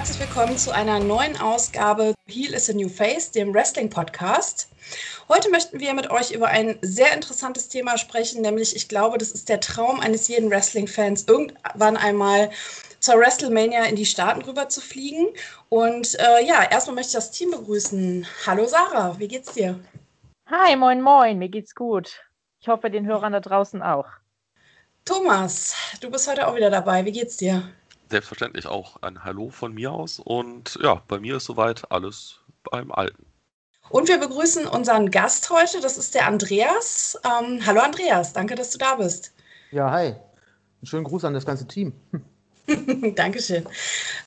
herzlich willkommen zu einer neuen Ausgabe Heal is a New Face, dem Wrestling-Podcast. Heute möchten wir mit euch über ein sehr interessantes Thema sprechen, nämlich ich glaube, das ist der Traum eines jeden Wrestling-Fans, irgendwann einmal zur WrestleMania in die Staaten rüber zu fliegen. Und äh, ja, erstmal möchte ich das Team begrüßen. Hallo Sarah, wie geht's dir? Hi, moin, moin, mir geht's gut. Ich hoffe, den Hörern da draußen auch. Thomas, du bist heute auch wieder dabei. Wie geht's dir? Selbstverständlich auch ein Hallo von mir aus. Und ja, bei mir ist soweit alles beim Alten. Und wir begrüßen unseren Gast heute, das ist der Andreas. Ähm, hallo Andreas, danke, dass du da bist. Ja, hi. Einen schönen Gruß an das ganze Team. Dankeschön.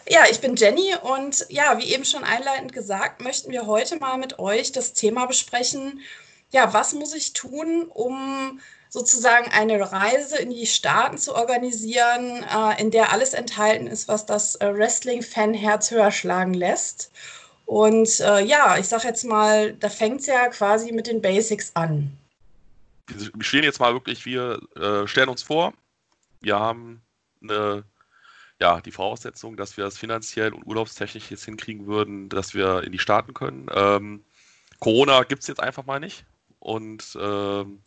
Ja, ich bin Jenny und ja, wie eben schon einleitend gesagt, möchten wir heute mal mit euch das Thema besprechen. Ja, was muss ich tun, um sozusagen eine Reise in die Staaten zu organisieren, äh, in der alles enthalten ist, was das äh, Wrestling-Fan-Herz höher schlagen lässt. Und äh, ja, ich sage jetzt mal, da fängt es ja quasi mit den Basics an. Wir stehen jetzt mal wirklich, wir äh, stellen uns vor, wir haben eine ja, die Voraussetzung, dass wir das finanziell und urlaubstechnisch jetzt hinkriegen würden, dass wir in die Staaten können. Ähm, Corona gibt es jetzt einfach mal nicht. Und ähm,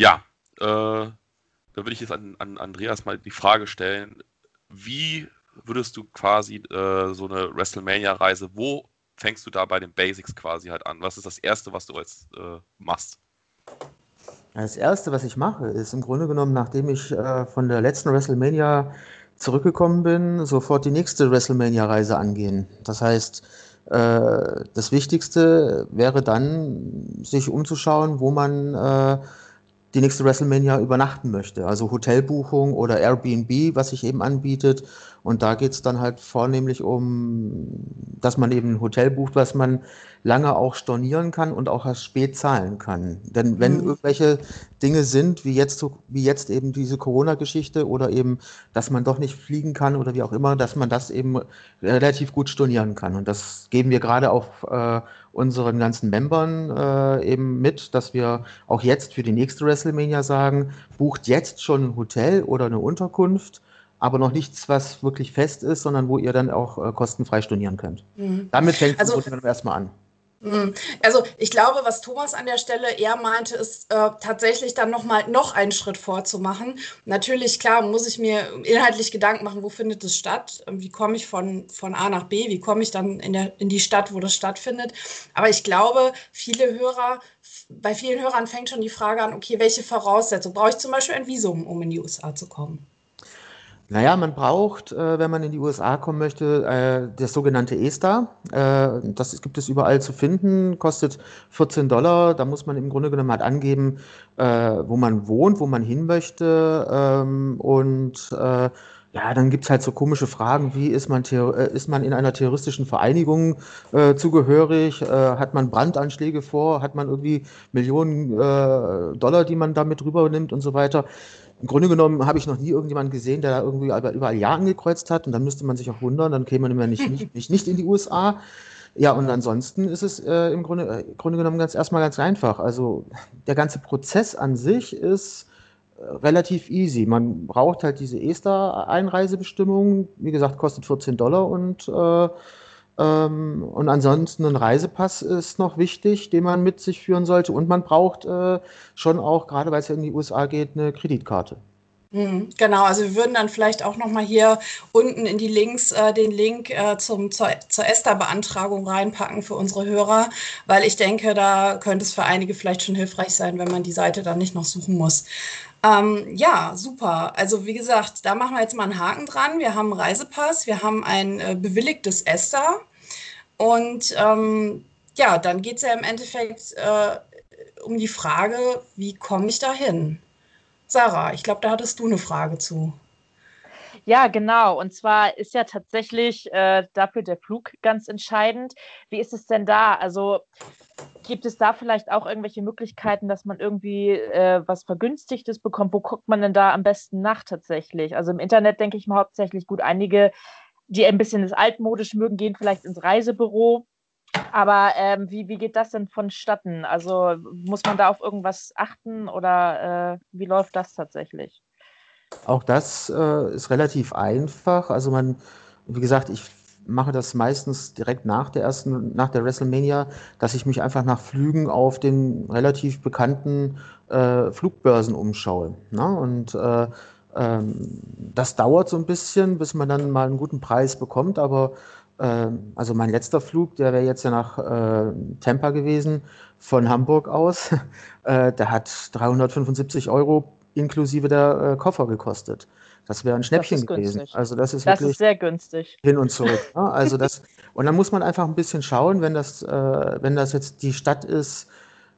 ja, äh, da würde ich jetzt an, an, Andreas mal die Frage stellen, wie würdest du quasi äh, so eine WrestleMania-Reise, wo fängst du da bei den Basics quasi halt an? Was ist das Erste, was du jetzt äh, machst? Das Erste, was ich mache, ist im Grunde genommen, nachdem ich äh, von der letzten WrestleMania zurückgekommen bin, sofort die nächste WrestleMania-Reise angehen. Das heißt, äh, das Wichtigste wäre dann, sich umzuschauen, wo man äh, die nächste WrestleMania übernachten möchte. Also Hotelbuchung oder Airbnb, was sich eben anbietet. Und da geht es dann halt vornehmlich um, dass man eben ein Hotel bucht, was man lange auch stornieren kann und auch erst spät zahlen kann. Denn wenn mhm. irgendwelche Dinge sind, wie jetzt, wie jetzt eben diese Corona-Geschichte oder eben, dass man doch nicht fliegen kann oder wie auch immer, dass man das eben relativ gut stornieren kann. Und das geben wir gerade auch äh, unseren ganzen Membern äh, eben mit, dass wir auch jetzt für die nächste WrestleMania sagen, bucht jetzt schon ein Hotel oder eine Unterkunft aber noch nichts, was wirklich fest ist, sondern wo ihr dann auch äh, kostenfrei stornieren könnt. Mhm. Damit fängt es also, erstmal an. Hm. Also ich glaube, was Thomas an der Stelle eher meinte, ist äh, tatsächlich dann noch mal noch einen Schritt vorzumachen. Natürlich, klar, muss ich mir inhaltlich Gedanken machen, wo findet es statt, wie komme ich von, von A nach B, wie komme ich dann in, der, in die Stadt, wo das stattfindet. Aber ich glaube, viele Hörer, bei vielen Hörern fängt schon die Frage an, okay, welche Voraussetzungen brauche ich zum Beispiel ein Visum, um in die USA zu kommen? Naja, man braucht, äh, wenn man in die USA kommen möchte, äh, das sogenannte ESTA. Äh, das gibt es überall zu finden, kostet 14 Dollar. Da muss man im Grunde genommen halt angeben, äh, wo man wohnt, wo man hin möchte. Ähm, und äh, ja, dann gibt es halt so komische Fragen, wie ist man, äh, ist man in einer terroristischen Vereinigung äh, zugehörig? Äh, hat man Brandanschläge vor? Hat man irgendwie Millionen äh, Dollar, die man damit rübernimmt und so weiter? Im Grunde genommen habe ich noch nie irgendjemanden gesehen, der da irgendwie überall Ja angekreuzt hat und dann müsste man sich auch wundern, dann käme man immer nicht, nicht, nicht, nicht in die USA. Ja, und ansonsten ist es äh, im Grunde, äh, Grunde genommen ganz erstmal ganz einfach. Also der ganze Prozess an sich ist äh, relativ easy. Man braucht halt diese ESTA-Einreisebestimmung. Wie gesagt, kostet 14 Dollar und äh, ähm, und ansonsten ein Reisepass ist noch wichtig, den man mit sich führen sollte. Und man braucht äh, schon auch, gerade weil es ja in die USA geht, eine Kreditkarte. Mhm, genau, also wir würden dann vielleicht auch nochmal hier unten in die Links äh, den Link äh, zum, zur, zur ESTA-Beantragung reinpacken für unsere Hörer, weil ich denke, da könnte es für einige vielleicht schon hilfreich sein, wenn man die Seite dann nicht noch suchen muss. Ähm, ja, super. Also wie gesagt, da machen wir jetzt mal einen Haken dran. Wir haben einen Reisepass, wir haben ein äh, bewilligtes ESTA. Und ähm, ja, dann geht es ja im Endeffekt äh, um die Frage, wie komme ich da hin? Sarah, ich glaube, da hattest du eine Frage zu. Ja, genau. Und zwar ist ja tatsächlich äh, dafür der Flug ganz entscheidend. Wie ist es denn da? Also gibt es da vielleicht auch irgendwelche Möglichkeiten, dass man irgendwie äh, was Vergünstigtes bekommt? Wo guckt man denn da am besten nach tatsächlich? Also im Internet denke ich mal hauptsächlich gut. Einige die ein bisschen das altmodisch mögen, gehen vielleicht ins Reisebüro. Aber ähm, wie, wie geht das denn vonstatten? Also muss man da auf irgendwas achten oder äh, wie läuft das tatsächlich? Auch das äh, ist relativ einfach. Also man, wie gesagt, ich mache das meistens direkt nach der ersten, nach der WrestleMania, dass ich mich einfach nach Flügen auf den relativ bekannten äh, Flugbörsen umschaue. Ne? Und äh, das dauert so ein bisschen, bis man dann mal einen guten Preis bekommt, aber äh, also mein letzter Flug, der wäre jetzt ja nach äh, Tampa gewesen, von Hamburg aus, äh, der hat 375 Euro inklusive der äh, Koffer gekostet. Das wäre ein Schnäppchen gewesen. Also das ist das wirklich ist sehr günstig. Hin und zurück. Ne? Also das, und dann muss man einfach ein bisschen schauen, wenn das, äh, wenn das jetzt die Stadt ist,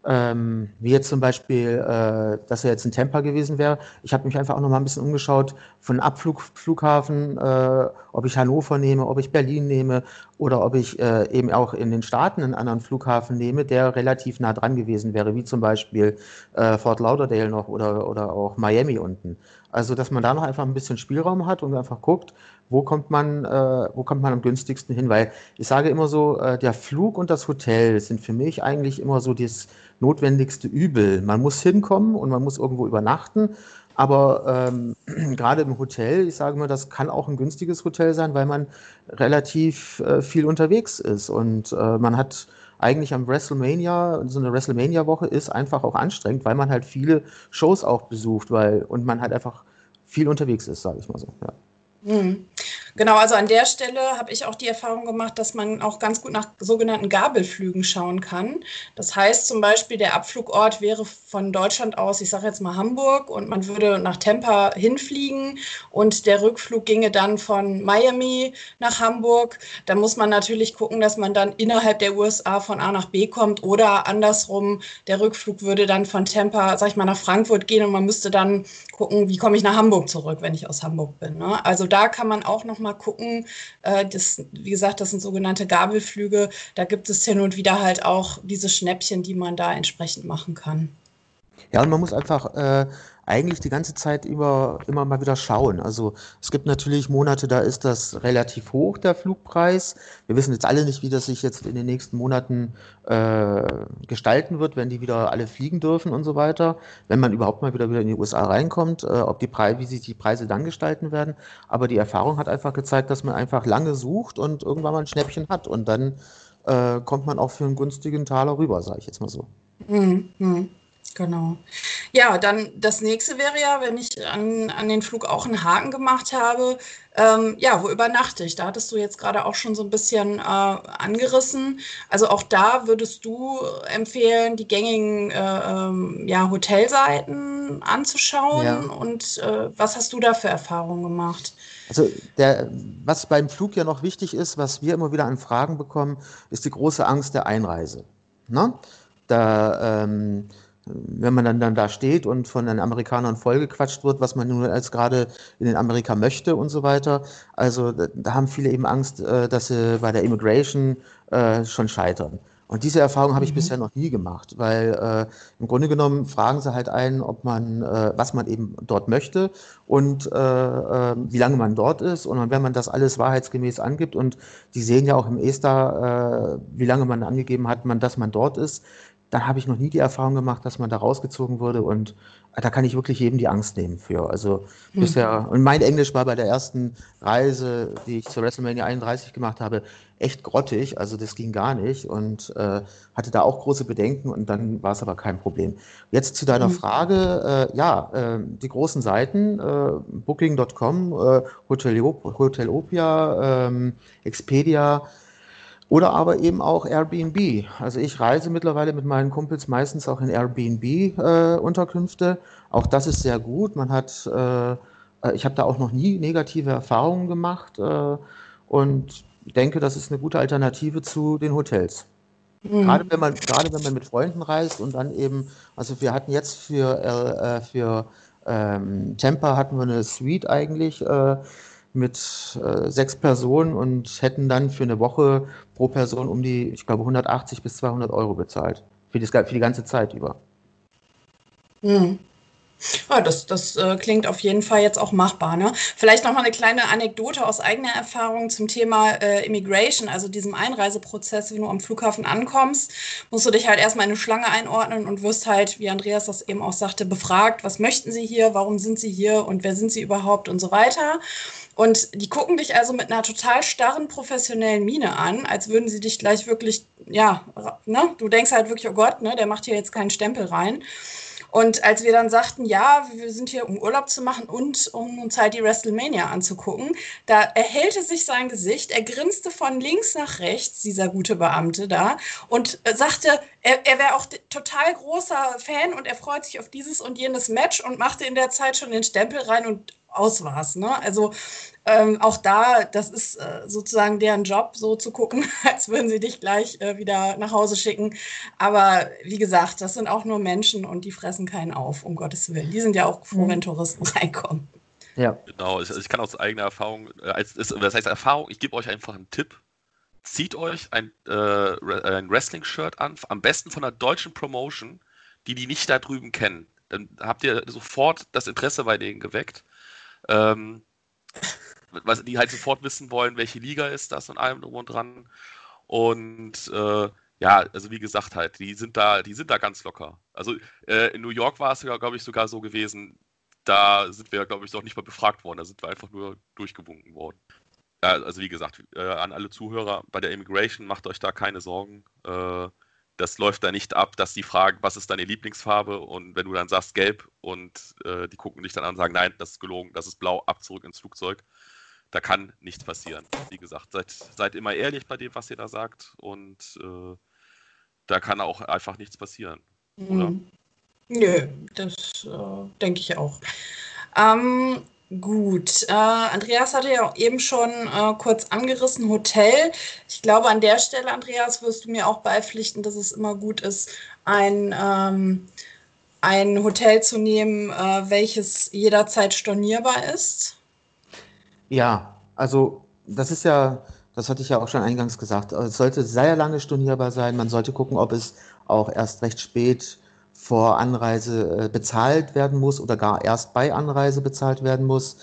ähm, wie jetzt zum Beispiel, äh, dass er jetzt in Tampa gewesen wäre. Ich habe mich einfach auch noch mal ein bisschen umgeschaut von Abflugflughafen, äh, ob ich Hannover nehme, ob ich Berlin nehme oder ob ich äh, eben auch in den Staaten einen anderen Flughafen nehme, der relativ nah dran gewesen wäre, wie zum Beispiel äh, Fort Lauderdale noch oder, oder auch Miami unten. Also, dass man da noch einfach ein bisschen Spielraum hat und einfach guckt, wo kommt man, äh, wo kommt man am günstigsten hin? Weil ich sage immer so, äh, der Flug und das Hotel sind für mich eigentlich immer so das notwendigste Übel. Man muss hinkommen und man muss irgendwo übernachten. Aber ähm, gerade im Hotel, ich sage mal, das kann auch ein günstiges Hotel sein, weil man relativ äh, viel unterwegs ist und äh, man hat eigentlich am WrestleMania, so eine WrestleMania-Woche ist einfach auch anstrengend, weil man halt viele Shows auch besucht, weil und man halt einfach viel unterwegs ist, sage ich mal so. Ja. Mhm. Genau, also an der Stelle habe ich auch die Erfahrung gemacht, dass man auch ganz gut nach sogenannten Gabelflügen schauen kann. Das heißt zum Beispiel, der Abflugort wäre von Deutschland aus, ich sage jetzt mal Hamburg, und man würde nach Tampa hinfliegen und der Rückflug ginge dann von Miami nach Hamburg. Da muss man natürlich gucken, dass man dann innerhalb der USA von A nach B kommt oder andersrum, der Rückflug würde dann von Tampa, sag ich mal, nach Frankfurt gehen und man müsste dann gucken, wie komme ich nach Hamburg zurück, wenn ich aus Hamburg bin. Ne? Also da kann man auch noch mal gucken. Äh, das, wie gesagt, das sind sogenannte Gabelflüge. Da gibt es hin und wieder halt auch diese Schnäppchen, die man da entsprechend machen kann. Ja, und man muss einfach äh, eigentlich die ganze Zeit über immer mal wieder schauen. Also es gibt natürlich Monate, da ist das relativ hoch, der Flugpreis. Wir wissen jetzt alle nicht, wie das sich jetzt in den nächsten Monaten äh, gestalten wird, wenn die wieder alle fliegen dürfen und so weiter. Wenn man überhaupt mal wieder, wieder in die USA reinkommt, äh, ob die Preise, wie sich die Preise dann gestalten werden. Aber die Erfahrung hat einfach gezeigt, dass man einfach lange sucht und irgendwann mal ein Schnäppchen hat und dann äh, kommt man auch für einen günstigen Taler rüber, sage ich jetzt mal so. Mhm. Genau. Ja, dann das nächste wäre ja, wenn ich an, an den Flug auch einen Haken gemacht habe, ähm, ja, wo übernachte ich? Da hattest du jetzt gerade auch schon so ein bisschen äh, angerissen. Also auch da würdest du empfehlen, die gängigen äh, ähm, ja, Hotelseiten anzuschauen. Ja. Und äh, was hast du da für Erfahrungen gemacht? Also der, was beim Flug ja noch wichtig ist, was wir immer wieder an Fragen bekommen, ist die große Angst der Einreise. Ne? Da ähm, wenn man dann, dann da steht und von den Amerikanern vollgequatscht wird, was man nun als gerade in den Amerika möchte und so weiter. Also da, haben viele eben Angst, äh, dass sie bei der Immigration äh, schon scheitern. Und diese Erfahrung habe ich mhm. bisher noch nie gemacht, weil äh, im Grunde genommen fragen sie halt einen, ob man, äh, was man eben dort möchte und äh, äh, wie lange man dort ist. Und wenn man das alles wahrheitsgemäß angibt und die sehen ja auch im ESTA, äh, wie lange man angegeben hat, man, dass man dort ist, dann habe ich noch nie die Erfahrung gemacht, dass man da rausgezogen wurde und äh, da kann ich wirklich jedem die Angst nehmen für. Also mhm. bisher, und mein Englisch war bei der ersten Reise, die ich zur WrestleMania 31 gemacht habe, echt grottig, also das ging gar nicht und äh, hatte da auch große Bedenken und dann war es aber kein Problem. Jetzt zu deiner mhm. Frage, äh, ja, äh, die großen Seiten, äh, Booking.com, äh, Hotelopia, ähm, Expedia, oder aber eben auch Airbnb. Also ich reise mittlerweile mit meinen Kumpels meistens auch in Airbnb-Unterkünfte. Äh, auch das ist sehr gut. Man hat, äh, ich habe da auch noch nie negative Erfahrungen gemacht äh, und denke, das ist eine gute Alternative zu den Hotels. Mhm. Gerade wenn man, gerade wenn man mit Freunden reist und dann eben, also wir hatten jetzt für, äh, für ähm, Tampa hatten wir eine Suite eigentlich äh, mit äh, sechs Personen und hätten dann für eine Woche pro Person um die, ich glaube, 180 bis 200 Euro bezahlt. Für, das, für die ganze Zeit über. Mhm. Ja, das, das äh, klingt auf jeden Fall jetzt auch machbar. Ne? Vielleicht noch mal eine kleine Anekdote aus eigener Erfahrung zum Thema äh, Immigration, also diesem Einreiseprozess, wenn du am Flughafen ankommst, musst du dich halt erstmal in eine Schlange einordnen und wirst halt, wie Andreas das eben auch sagte, befragt, was möchten sie hier, warum sind sie hier und wer sind sie überhaupt und so weiter. Und die gucken dich also mit einer total starren professionellen Miene an, als würden sie dich gleich wirklich, ja, ne, du denkst halt wirklich, oh Gott, ne, der macht hier jetzt keinen Stempel rein. Und als wir dann sagten, ja, wir sind hier, um Urlaub zu machen und um uns halt die WrestleMania anzugucken, da erhellte sich sein Gesicht, er grinste von links nach rechts, dieser gute Beamte da, und sagte, er, er wäre auch total großer Fan und er freut sich auf dieses und jenes Match und machte in der Zeit schon den Stempel rein und aus war's. Ne? Also ähm, auch da, das ist äh, sozusagen deren Job, so zu gucken, als würden sie dich gleich äh, wieder nach Hause schicken. Aber wie gesagt, das sind auch nur Menschen und die fressen keinen auf, um Gottes Willen. Die sind ja auch froh, mhm. wenn Touristen reinkommen. Ja. Genau, ich, ich kann aus eigener Erfahrung, äh, als, ist, das heißt Erfahrung, ich gebe euch einfach einen Tipp. Zieht euch ein, äh, ein Wrestling-Shirt an, am besten von einer deutschen Promotion, die die nicht da drüben kennen. Dann habt ihr sofort das Interesse bei denen geweckt. Ähm, was die halt sofort wissen wollen, welche Liga ist das und allem drum und dran. Und äh, ja, also wie gesagt halt, die sind da, die sind da ganz locker. Also äh, in New York war es ja, glaube ich, sogar so gewesen, da sind wir, glaube ich, noch nicht mal befragt worden, da sind wir einfach nur durchgewunken worden. Also wie gesagt, äh, an alle Zuhörer, bei der Immigration macht euch da keine Sorgen. Äh, das läuft da nicht ab, dass die fragen, was ist deine Lieblingsfarbe? Und wenn du dann sagst gelb und äh, die gucken dich dann an und sagen, nein, das ist gelogen, das ist blau, ab zurück ins Flugzeug da kann nichts passieren. Wie gesagt, seid, seid immer ehrlich bei dem, was ihr da sagt und äh, da kann auch einfach nichts passieren? Mhm. Nö, das äh, denke ich auch. Ähm, gut, äh, Andreas hatte ja auch eben schon äh, kurz angerissen, Hotel. Ich glaube, an der Stelle, Andreas, wirst du mir auch beipflichten, dass es immer gut ist, ein... Ähm, ein Hotel zu nehmen, äh, welches jederzeit stornierbar ist? Ja, also das ist ja, das hatte ich ja auch schon eingangs gesagt, es sollte sehr lange stornierbar sein. Man sollte gucken, ob es auch erst recht spät vor Anreise äh, bezahlt werden muss oder gar erst bei Anreise bezahlt werden muss.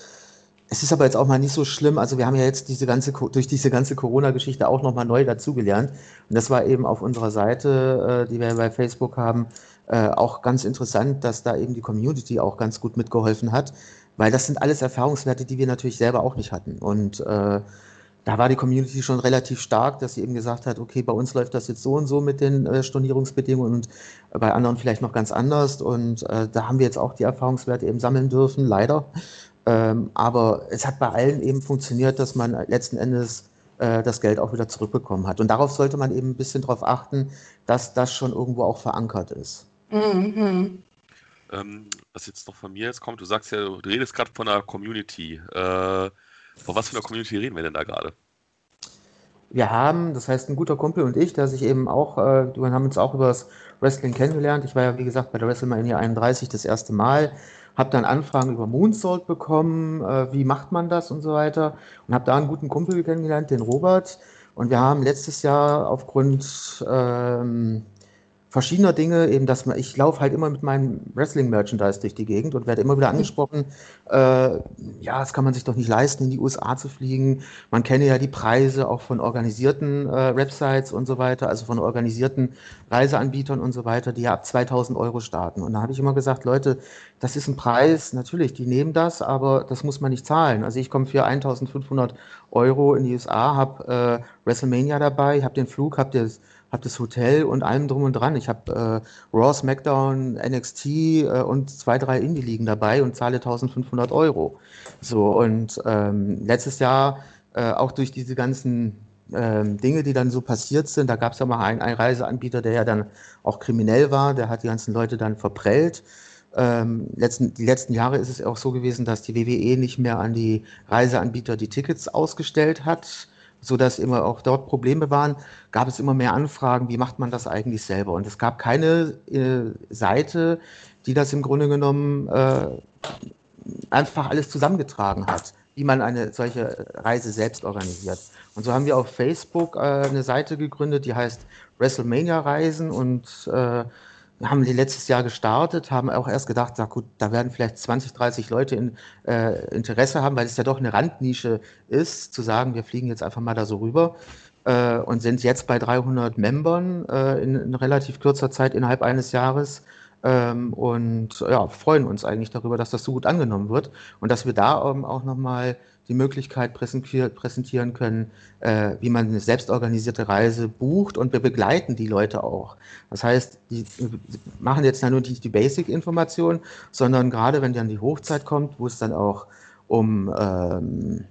Es ist aber jetzt auch mal nicht so schlimm. Also wir haben ja jetzt diese ganze, durch diese ganze Corona-Geschichte auch nochmal neu dazugelernt. Und das war eben auf unserer Seite, äh, die wir bei Facebook haben, äh, auch ganz interessant, dass da eben die Community auch ganz gut mitgeholfen hat. Weil das sind alles Erfahrungswerte, die wir natürlich selber auch nicht hatten. Und äh, da war die Community schon relativ stark, dass sie eben gesagt hat, okay, bei uns läuft das jetzt so und so mit den äh, Stornierungsbedingungen und bei anderen vielleicht noch ganz anders. Und äh, da haben wir jetzt auch die Erfahrungswerte eben sammeln dürfen, leider. Ähm, aber es hat bei allen eben funktioniert, dass man letzten Endes äh, das Geld auch wieder zurückbekommen hat. Und darauf sollte man eben ein bisschen darauf achten, dass das schon irgendwo auch verankert ist. Mhm ähm, was jetzt noch von mir jetzt kommt, du sagst ja, du redest gerade von einer Community. Äh, von was für einer Community reden wir denn da gerade? Wir haben, das heißt, ein guter Kumpel und ich, der sich eben auch, äh, wir haben uns auch über das Wrestling kennengelernt. Ich war ja, wie gesagt, bei der WrestleMania 31 das erste Mal, habe dann Anfragen über Moonsault bekommen, äh, wie macht man das und so weiter. Und habe da einen guten Kumpel kennengelernt, den Robert. Und wir haben letztes Jahr aufgrund ähm, verschiedener Dinge, eben, dass man, ich laufe halt immer mit meinem Wrestling-Merchandise durch die Gegend und werde immer wieder mhm. angesprochen, äh, ja, das kann man sich doch nicht leisten, in die USA zu fliegen. Man kenne ja die Preise auch von organisierten äh, Websites und so weiter, also von organisierten Reiseanbietern und so weiter, die ja ab 2000 Euro starten. Und da habe ich immer gesagt, Leute, das ist ein Preis, natürlich, die nehmen das, aber das muss man nicht zahlen. Also ich komme für 1500 Euro in die USA, habe äh, WrestleMania dabei, habe den Flug, habe das habe das Hotel und allem drum und dran. Ich habe äh, Raw, SmackDown, NXT äh, und zwei, drei Indie-Ligen dabei und zahle 1500 Euro. So, und ähm, letztes Jahr äh, auch durch diese ganzen ähm, Dinge, die dann so passiert sind, da gab es ja mal einen, einen, Reiseanbieter, der ja dann auch kriminell war, der hat die ganzen Leute dann verprellt. Ähm, letzten, die letzten Jahre ist es auch so gewesen, dass die WWE nicht mehr an die Reiseanbieter die Tickets ausgestellt hat sodass immer auch dort Probleme waren, gab es immer mehr Anfragen, wie macht man das eigentlich selber? Und es gab keine äh, Seite, die das im Grunde genommen äh, einfach alles zusammengetragen hat, wie man eine solche Reise selbst organisiert. Und so haben wir auf Facebook äh, eine Seite gegründet, die heißt WrestleMania Reisen und äh, haben die letztes Jahr gestartet, haben auch erst gedacht, na gut, da werden vielleicht 20, 30 Leute in, äh, Interesse haben, weil es ja doch eine Randnische ist, zu sagen, wir fliegen jetzt einfach mal da so rüber äh, und sind jetzt bei 300 Membern äh, in, in, relativ kurzer Zeit innerhalb eines Jahres ähm, und ja, freuen uns eigentlich darüber, dass das so gut angenommen wird und dass wir da ähm, auch nochmal die Möglichkeit präsentieren können, äh, wie man eine selbstorganisierte Reise bucht und wir begleiten die Leute auch. Das heißt, die machen jetzt nur nicht die Basic-Information, sondern gerade wenn dann die Hochzeit kommt, wo es dann auch um ähm,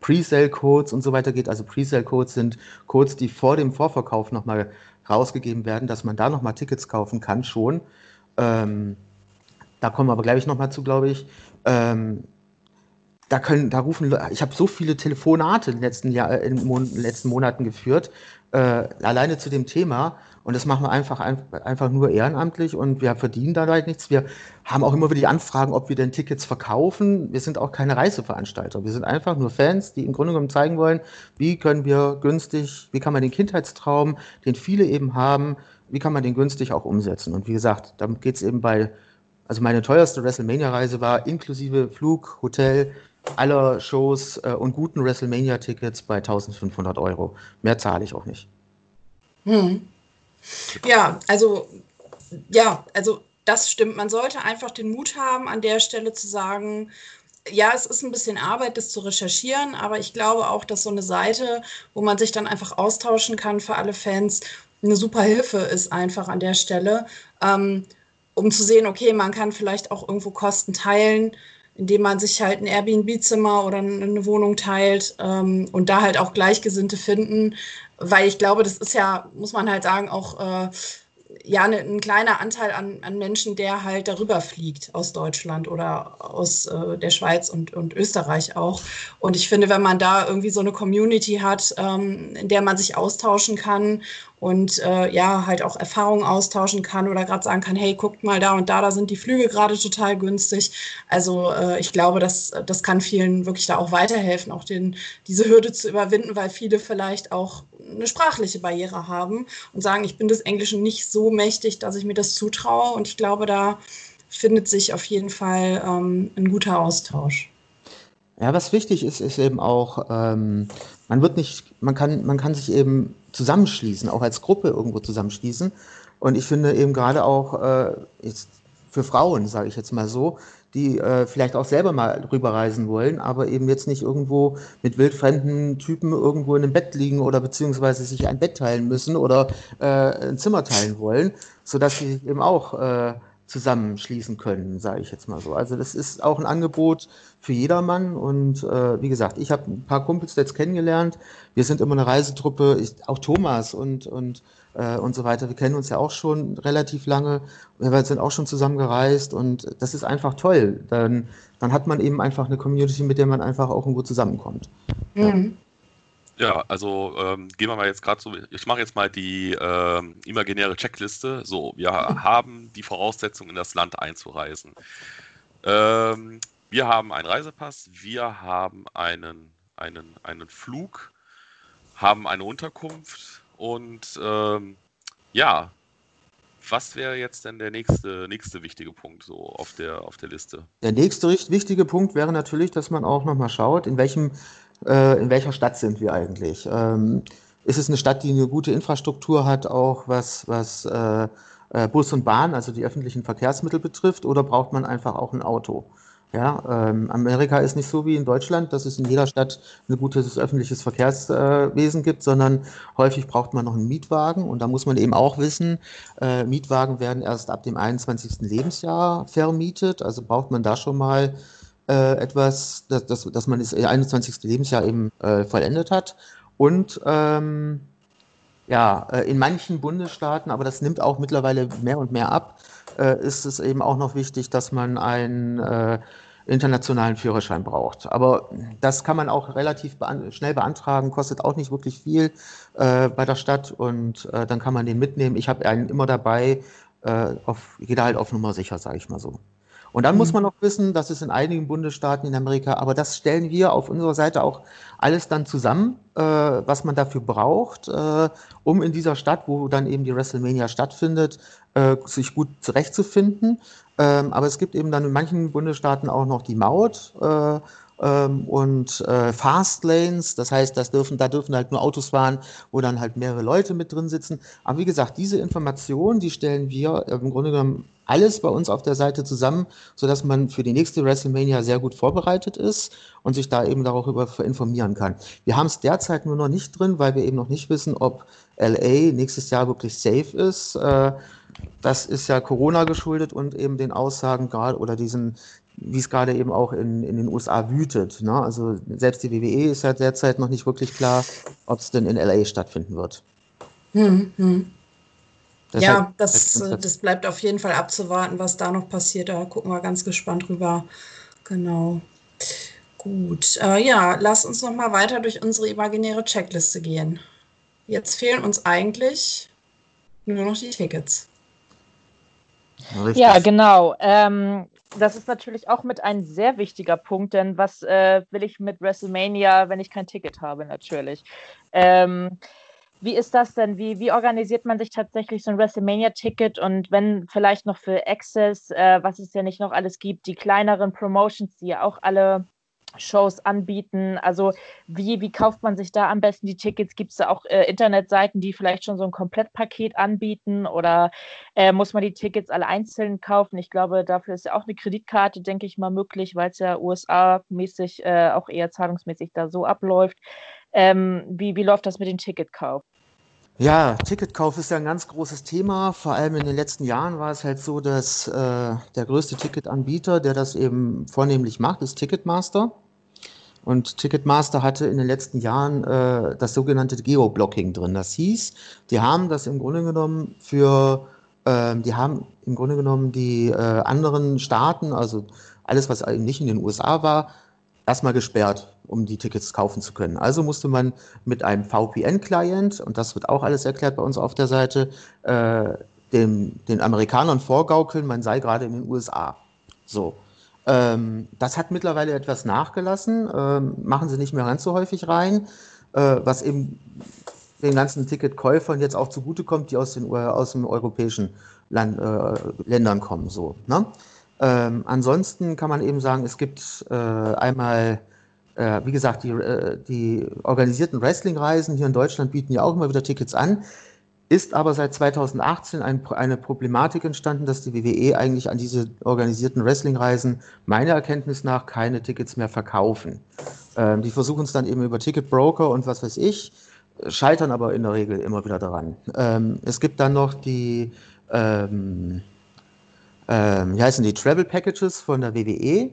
Pre-Sale-Codes und so weiter geht. Also Pre-Sale-Codes sind Codes, die vor dem Vorverkauf nochmal rausgegeben werden, dass man da nochmal Tickets kaufen kann schon. Ähm, da kommen wir aber gleich nochmal zu, glaube ich. Ähm, da können, da rufen, ich habe so viele Telefonate in den letzten, Jahr, äh, in den letzten Monaten geführt, äh, alleine zu dem Thema. Und das machen wir einfach, einfach nur ehrenamtlich und wir verdienen dabei nichts. Wir haben auch immer wieder die Anfragen, ob wir denn Tickets verkaufen. Wir sind auch keine Reiseveranstalter. Wir sind einfach nur Fans, die im Grunde genommen zeigen wollen, wie können wir günstig, wie kann man den Kindheitstraum, den viele eben haben, wie kann man den günstig auch umsetzen. Und wie gesagt, da geht es eben bei, also meine teuerste WrestleMania-Reise war inklusive Flug, Hotel, aller Shows äh, und guten WrestleMania-Tickets bei 1500 Euro. Mehr zahle ich auch nicht. Hm. Ja, also, ja, also das stimmt. Man sollte einfach den Mut haben, an der Stelle zu sagen, ja, es ist ein bisschen Arbeit, das zu recherchieren, aber ich glaube auch, dass so eine Seite, wo man sich dann einfach austauschen kann für alle Fans, eine super Hilfe ist einfach an der Stelle, ähm, um zu sehen, okay, man kann vielleicht auch irgendwo Kosten teilen indem man sich halt ein Airbnb-Zimmer oder eine Wohnung teilt ähm, und da halt auch Gleichgesinnte finden, weil ich glaube, das ist ja, muss man halt sagen, auch äh, ja ne, ein kleiner Anteil an, an Menschen, der halt darüber fliegt aus Deutschland oder aus äh, der Schweiz und, und Österreich auch. Und ich finde, wenn man da irgendwie so eine Community hat, ähm, in der man sich austauschen kann und äh, ja, halt auch Erfahrungen austauschen kann oder gerade sagen kann, hey, guckt mal da und da, da sind die Flüge gerade total günstig. Also äh, ich glaube, das, das kann vielen wirklich da auch weiterhelfen, auch den, diese Hürde zu überwinden, weil viele vielleicht auch eine sprachliche Barriere haben und sagen, ich bin des Englischen nicht so mächtig, dass ich mir das zutraue. Und ich glaube, da findet sich auf jeden Fall ähm, ein guter Austausch. Ja, was wichtig ist, ist eben auch, ähm, man wird nicht, man kann, man kann sich eben zusammenschließen, auch als Gruppe irgendwo zusammenschließen. Und ich finde eben gerade auch äh, für Frauen, sage ich jetzt mal so, die äh, vielleicht auch selber mal rüberreisen wollen, aber eben jetzt nicht irgendwo mit wildfremden Typen irgendwo in einem Bett liegen oder beziehungsweise sich ein Bett teilen müssen oder äh, ein Zimmer teilen wollen, sodass sie eben auch äh, zusammenschließen können, sage ich jetzt mal so. Also das ist auch ein Angebot für jedermann und äh, wie gesagt, ich habe ein paar Kumpels jetzt kennengelernt. Wir sind immer eine Reisetruppe, ich, auch Thomas und und äh, und so weiter. Wir kennen uns ja auch schon relativ lange. Wir sind auch schon zusammen gereist und das ist einfach toll. Dann dann hat man eben einfach eine Community, mit der man einfach auch irgendwo zusammenkommt. Mhm. Ja. Ja, also ähm, gehen wir mal jetzt gerade so, ich mache jetzt mal die ähm, imaginäre Checkliste. So, wir haben die Voraussetzung, in das Land einzureisen. Ähm, wir haben einen Reisepass, wir haben einen, einen, einen Flug, haben eine Unterkunft und ähm, ja, was wäre jetzt denn der nächste, nächste wichtige Punkt so auf der, auf der Liste? Der nächste wichtige Punkt wäre natürlich, dass man auch nochmal schaut, in welchem äh, in welcher Stadt sind wir eigentlich? Ähm, ist es eine Stadt, die eine gute Infrastruktur hat, auch was, was äh, äh, Bus und Bahn, also die öffentlichen Verkehrsmittel betrifft, oder braucht man einfach auch ein Auto? Ja, ähm, Amerika ist nicht so wie in Deutschland, dass es in jeder Stadt ein gutes öffentliches Verkehrswesen gibt, sondern häufig braucht man noch einen Mietwagen und da muss man eben auch wissen, äh, Mietwagen werden erst ab dem 21. Lebensjahr vermietet, also braucht man da schon mal äh, etwas, dass, dass, dass man das 21. Lebensjahr eben äh, vollendet hat. Und ähm, ja, äh, in manchen Bundesstaaten, aber das nimmt auch mittlerweile mehr und mehr ab, äh, ist es eben auch noch wichtig, dass man einen äh, internationalen Führerschein braucht. Aber das kann man auch relativ bean schnell beantragen, kostet auch nicht wirklich viel äh, bei der Stadt und äh, dann kann man den mitnehmen. Ich habe einen immer dabei, äh, auf, da halt auf Nummer sicher, sage ich mal so. Und dann mhm. muss man noch wissen, dass es in einigen Bundesstaaten in Amerika, aber das stellen wir auf unserer Seite auch alles dann zusammen, äh, was man dafür braucht, äh, um in dieser Stadt, wo dann eben die WrestleMania stattfindet, äh, sich gut zurechtzufinden. Ähm, aber es gibt eben dann in manchen Bundesstaaten auch noch die Maut. Äh, ähm, und äh, Fast Lanes, das heißt, das dürfen, da dürfen halt nur Autos fahren, wo dann halt mehrere Leute mit drin sitzen. Aber wie gesagt, diese Informationen, die stellen wir im Grunde genommen alles bei uns auf der Seite zusammen, sodass man für die nächste WrestleMania sehr gut vorbereitet ist und sich da eben darüber informieren kann. Wir haben es derzeit nur noch nicht drin, weil wir eben noch nicht wissen, ob LA nächstes Jahr wirklich safe ist. Äh, das ist ja Corona geschuldet und eben den Aussagen gerade oder diesen, wie es gerade eben auch in, in den USA wütet. Ne? Also selbst die WWE ist ja derzeit noch nicht wirklich klar, ob es denn in LA stattfinden wird. Hm, hm. ja, das, das bleibt auf jeden Fall abzuwarten, was da noch passiert. Da gucken wir ganz gespannt drüber. Genau. Gut. Äh, ja, lass uns noch mal weiter durch unsere imaginäre Checkliste gehen. Jetzt fehlen uns eigentlich nur noch die Tickets. Richtig. Ja, genau. Ähm, das ist natürlich auch mit ein sehr wichtiger Punkt, denn was äh, will ich mit WrestleMania, wenn ich kein Ticket habe, natürlich. Ähm, wie ist das denn? Wie, wie organisiert man sich tatsächlich so ein WrestleMania-Ticket und wenn vielleicht noch für Access, äh, was es ja nicht noch alles gibt, die kleineren Promotions, die ja auch alle Shows anbieten? Also wie, wie kauft man sich da am besten die Tickets? Gibt es da auch äh, Internetseiten, die vielleicht schon so ein Komplettpaket anbieten oder äh, muss man die Tickets alle einzeln kaufen? Ich glaube, dafür ist ja auch eine Kreditkarte, denke ich mal, möglich, weil es ja USA-mäßig äh, auch eher zahlungsmäßig da so abläuft. Ähm, wie, wie läuft das mit dem Ticketkauf? Ja, Ticketkauf ist ja ein ganz großes Thema. Vor allem in den letzten Jahren war es halt so, dass äh, der größte Ticketanbieter, der das eben vornehmlich macht, ist Ticketmaster. Und Ticketmaster hatte in den letzten Jahren äh, das sogenannte Geoblocking drin. Das hieß, die haben das im Grunde genommen für, äh, die haben im Grunde genommen die äh, anderen Staaten, also alles, was nicht in den USA war, erstmal gesperrt, um die Tickets kaufen zu können. Also musste man mit einem VPN-Client, und das wird auch alles erklärt bei uns auf der Seite, äh, dem, den Amerikanern vorgaukeln, man sei gerade in den USA. So. Ähm, das hat mittlerweile etwas nachgelassen, ähm, machen sie nicht mehr ganz so häufig rein, äh, was eben den ganzen Ticketkäufern jetzt auch zugutekommt, die aus den aus dem europäischen Land, äh, Ländern kommen. So, ne? ähm, ansonsten kann man eben sagen, es gibt äh, einmal, äh, wie gesagt, die, äh, die organisierten Wrestling-Reisen hier in Deutschland bieten ja auch immer wieder Tickets an ist aber seit 2018 ein, eine Problematik entstanden, dass die WWE eigentlich an diese organisierten Wrestling-Reisen meiner Erkenntnis nach keine Tickets mehr verkaufen. Ähm, die versuchen es dann eben über Ticketbroker und was weiß ich, scheitern aber in der Regel immer wieder daran. Ähm, es gibt dann noch die, ähm, ähm wie heißen die, Travel Packages von der WWE.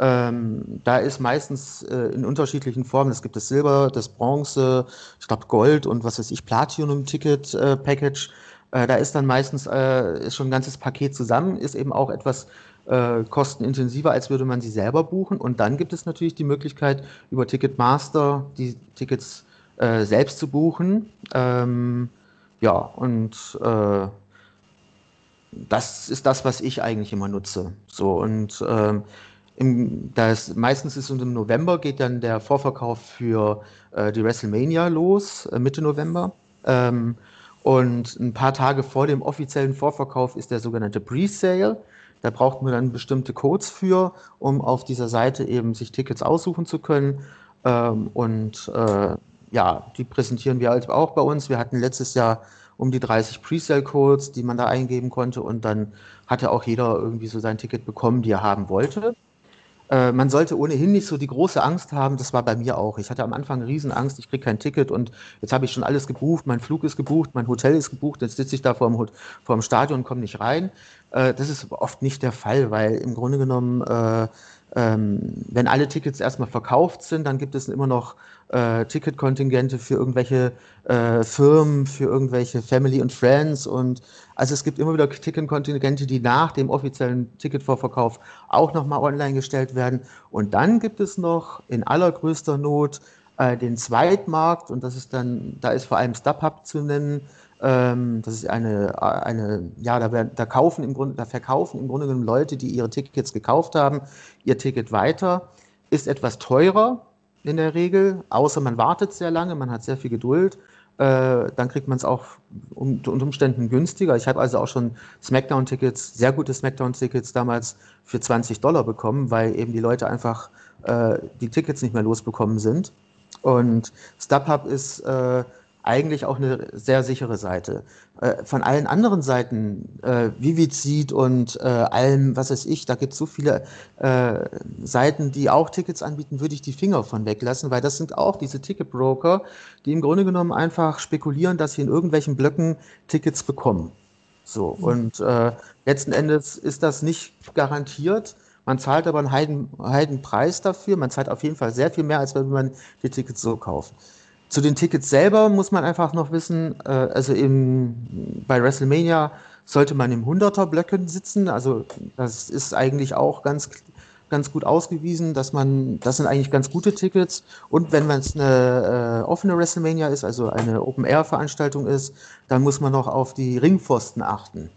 Ähm, da ist meistens äh, in unterschiedlichen Formen, es gibt das Silber, das Bronze, ich glaube Gold und was weiß ich, Platinum-Ticket-Package. Äh, äh, da ist dann meistens äh, ist schon ein ganzes Paket zusammen, ist eben auch etwas äh, kostenintensiver, als würde man sie selber buchen. Und dann gibt es natürlich die Möglichkeit, über Ticketmaster die Tickets äh, selbst zu buchen. Ähm, ja, und das ist das, was ich eigentlich immer nutze. So und ähm, im, das, meistens ist es im November, geht dann der Vorverkauf für äh, die WrestleMania los, äh, Mitte November. Ähm, und ein paar Tage vor dem offiziellen Vorverkauf ist der sogenannte Pre-Sale. Da braucht man dann bestimmte Codes für, um auf dieser Seite eben sich Tickets aussuchen zu können. Ähm, und äh, ja, die präsentieren wir halt auch bei uns. Wir hatten letztes Jahr um die 30 Pre-Sale-Codes, die man da eingeben konnte. Und dann hatte auch jeder irgendwie so sein Ticket bekommen, die er haben wollte. Äh, man sollte ohnehin nicht so die große Angst haben, das war bei mir auch. Ich hatte am Anfang Riesenangst, ich kriege kein Ticket und jetzt habe ich schon alles gebucht, mein Flug ist gebucht, mein Hotel ist gebucht, jetzt sitze ich da vor dem, vor dem Stadion und komme nicht rein. Äh, das ist oft nicht der Fall, weil im Grunde genommen äh, ähm, wenn alle Tickets erstmal verkauft sind, dann gibt es immer noch äh, Ticketkontingente für irgendwelche äh, Firmen, für irgendwelche Family und Friends und also es gibt immer wieder Ticketkontingente, die nach dem offiziellen Ticketvorverkauf auch nochmal online gestellt werden. Und dann gibt es noch in allergrößter Not äh, den Zweitmarkt und das ist dann, da ist vor allem StubHub zu nennen, Ähm, das ist eine, eine ja, da, da, kaufen im Grunde, da verkaufen im Grunde genommen Leute, die ihre Tickets gekauft haben, ihr Ticket weiter. Ist etwas teurer in der Regel, außer man wartet sehr lange, man hat sehr viel Geduld. Äh, dann kriegt man es auch unter Umständen günstiger. Ich habe also auch schon Smackdown-Tickets, sehr gute Smackdown-Tickets damals für 20 Dollar bekommen, weil eben die Leute einfach äh, die Tickets nicht mehr losbekommen sind. Und StubHub ist äh, eigentlich auch eine sehr sichere Seite. Äh, von allen anderen Seiten, äh, Vivid Seed und äh, allem, was weiß ich, da gibt es so viele äh, Seiten, die auch Tickets anbieten, würde ich die Finger von weglassen, weil das sind auch diese Ticketbroker, die im Grunde genommen einfach spekulieren, dass sie in irgendwelchen Blöcken Tickets bekommen. So, mhm. und äh, letzten Endes ist das nicht garantiert. Man zahlt aber einen Heiden, Heidenpreis dafür. Man zahlt auf jeden Fall sehr viel mehr, als wenn man die Tickets so kauft. Zu den Tickets selber muss man einfach noch wissen, äh, also im, bei WrestleMania sollte man im 100er-Blöcken sitzen. Also das ist eigentlich auch ganz, ganz gut ausgewiesen, dass man, das sind eigentlich ganz gute Tickets. Und wenn man es eine äh, offene WrestleMania ist, also eine Open-Air-Veranstaltung ist, dann muss man noch auf die Ringpfosten achten.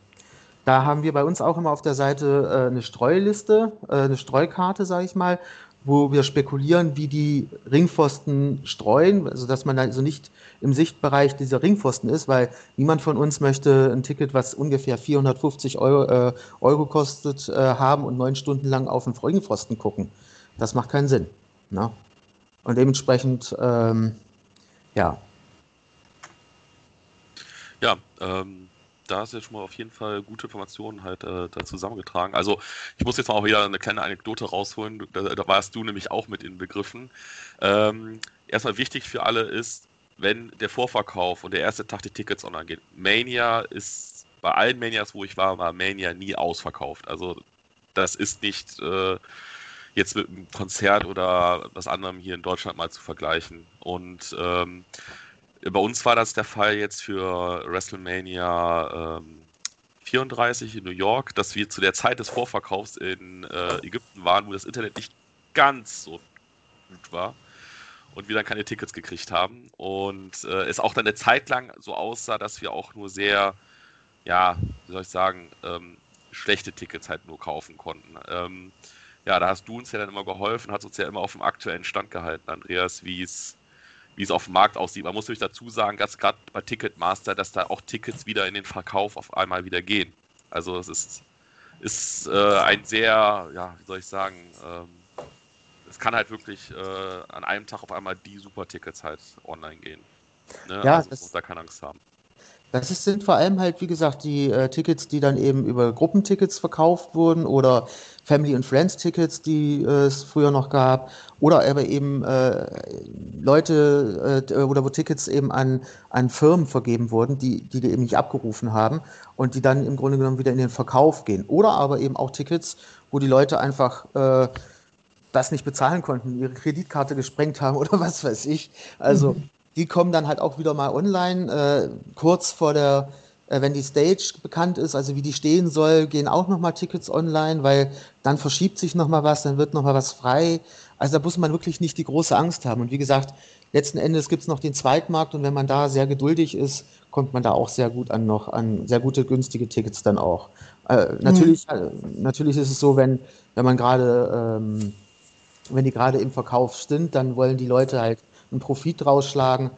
Da haben wir bei uns auch immer auf der Seite äh, eine Streuliste, äh, eine Streukarte, sage ich mal, wo wir spekulieren, wie die Ringpfosten streuen, also dass man also nicht im Sichtbereich dieser Ringpfosten ist, weil niemand von uns möchte ein Ticket, was ungefähr 450 Euro, äh, Euro kostet, äh, haben und neun Stunden lang auf den Ringpfosten gucken. Das macht keinen Sinn. Ne? Und dementsprechend, ähm, ja. Ja, ähm, da hast du jetzt schon mal auf jeden Fall gute Informationen halt äh, da zusammengetragen. Also ich muss jetzt mal auch wieder eine kleine Anekdote rausholen, da, da warst du nämlich auch mit in Begriffen. Ähm, erstmal wichtig für alle ist, wenn der Vorverkauf und der erste Tag die Tickets online geht. Mania ist, bei allen Manias, wo ich war, war Mania nie ausverkauft. Also das ist nicht äh, jetzt mit einem Konzert oder was anderem hier in Deutschland mal zu vergleichen. Und ähm, bei uns war das der Fall jetzt für WrestleMania ähm, 34 in New York, dass wir zu der Zeit des Vorverkaufs in äh, Ägypten waren, wo das Internet nicht ganz so gut war und wir dann keine Tickets gekriegt haben. Und äh, es auch dann eine Zeit lang so aussah, dass wir auch nur sehr, ja, wie soll ich sagen, ähm, schlechte Tickets halt nur kaufen konnten. Ähm, ja, da hast du uns ja dann immer geholfen, hast uns ja immer auf dem aktuellen Stand gehalten, Andreas, wie es wie es auf dem Markt aussieht. Man muss natürlich dazu sagen, dass gerade bei Ticketmaster, dass da auch Tickets wieder in den Verkauf auf einmal wieder gehen. Also es ist, ist äh, ein sehr, ja, wie soll ich sagen, ähm, es kann halt wirklich äh, an einem Tag auf einmal die Super-Tickets halt online gehen. Ne? Ja, also das, muss da keine Angst haben. Das sind vor allem halt, wie gesagt, die äh, Tickets, die dann eben über Gruppentickets verkauft wurden oder Family and Friends Tickets, die äh, es früher noch gab, oder aber eben äh, Leute äh, oder wo Tickets eben an, an Firmen vergeben wurden, die, die die eben nicht abgerufen haben und die dann im Grunde genommen wieder in den Verkauf gehen. Oder aber eben auch Tickets, wo die Leute einfach äh, das nicht bezahlen konnten, ihre Kreditkarte gesprengt haben oder was weiß ich. Also mhm die kommen dann halt auch wieder mal online, äh, kurz vor der, äh, wenn die Stage bekannt ist, also wie die stehen soll, gehen auch nochmal Tickets online, weil dann verschiebt sich nochmal was, dann wird nochmal was frei. Also da muss man wirklich nicht die große Angst haben. Und wie gesagt, letzten Endes gibt es noch den Zweitmarkt und wenn man da sehr geduldig ist, kommt man da auch sehr gut an noch an sehr gute günstige Tickets dann auch. Äh, natürlich, mhm. äh, natürlich ist es so, wenn, wenn man gerade, ähm, wenn die gerade im Verkauf sind, dann wollen die Leute halt einen Profit rausschlagen.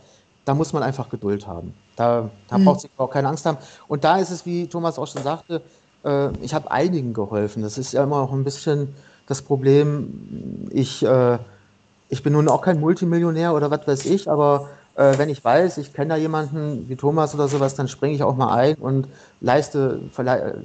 Da muss man einfach Geduld haben. Da, da mhm. braucht sich auch keine Angst haben. Und da ist es, wie Thomas auch schon sagte, äh, ich habe einigen geholfen. Das ist ja immer noch ein bisschen das Problem. Ich, äh, ich bin nun auch kein Multimillionär oder was weiß ich, aber äh, wenn ich weiß, ich kenne da jemanden wie Thomas oder sowas, dann springe ich auch mal ein und leiste,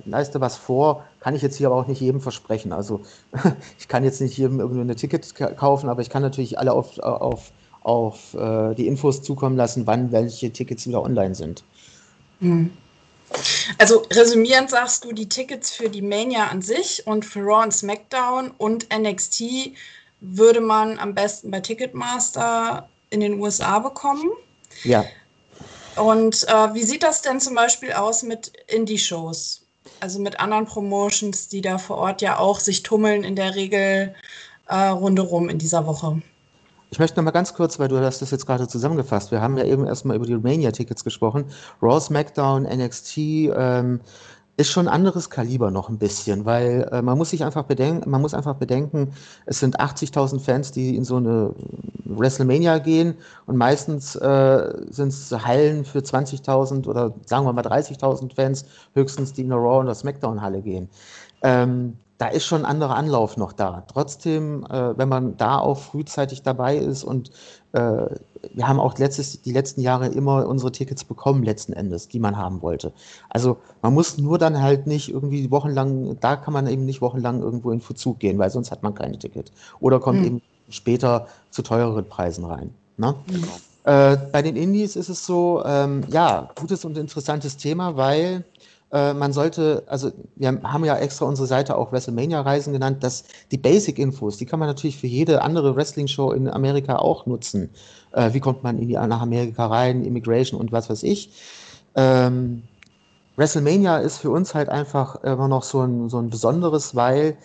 leiste was vor. Kann ich jetzt hier aber auch nicht jedem versprechen. Also ich kann jetzt nicht jedem irgendwie ein Ticket kaufen, aber ich kann natürlich alle auf, auf auf äh, die Infos zukommen lassen, wann welche Tickets wieder online sind. Hm. Also resümierend sagst du, die Tickets für die Mania an sich und für Raw und SmackDown und NXT würde man am besten bei Ticketmaster in den USA bekommen. Ja. Und äh, wie sieht das denn zum Beispiel aus mit Indie-Shows? Also mit anderen Promotions, die da vor Ort ja auch sich tummeln in der Regel äh, rundherum in dieser Woche. Ich möchte noch mal ganz kurz, weil du hast das jetzt gerade zusammengefasst. Wir haben ja eben erstmal über die Romania-Tickets gesprochen. Raw, SmackDown, NXT, ähm, ist schon anderes Kaliber noch ein bisschen, weil äh, man muss sich einfach bedenken, man muss einfach bedenken, es sind 80.000 Fans, die in so eine WrestleMania gehen und meistens äh, sind es Hallen für 20.000 oder sagen wir mal 30.000 Fans höchstens, die in der Raw und der SmackDown Halle gehen. Ähm, da ist schon ein anderer Anlauf noch da. Trotzdem, äh, wenn man da auch frühzeitig dabei ist und äh, wir haben auch letztes, die letzten Jahre immer unsere Tickets bekommen, letzten Endes, die man haben wollte. Also man muss nur dann halt nicht irgendwie wochenlang, da kann man eben nicht wochenlang irgendwo in Verzug gehen, weil sonst hat man keine Ticket. Oder kommt mhm. eben später zu teureren Preisen rein. Ne? Genau. Äh, bei den Indies ist es so, ähm, ja, gutes und interessantes Thema, weil äh, man sollte, also wir haben ja extra unsere Seite auch WrestleMania-Reisen genannt, dass die Basic-Infos, die kann man natürlich für jede andere Wrestling-Show in Amerika auch nutzen. Äh, wie kommt man in die, nach Amerika rein, Immigration und was weiß ich. Ähm, WrestleMania ist für uns halt einfach immer noch so ein, so ein besonderes, weil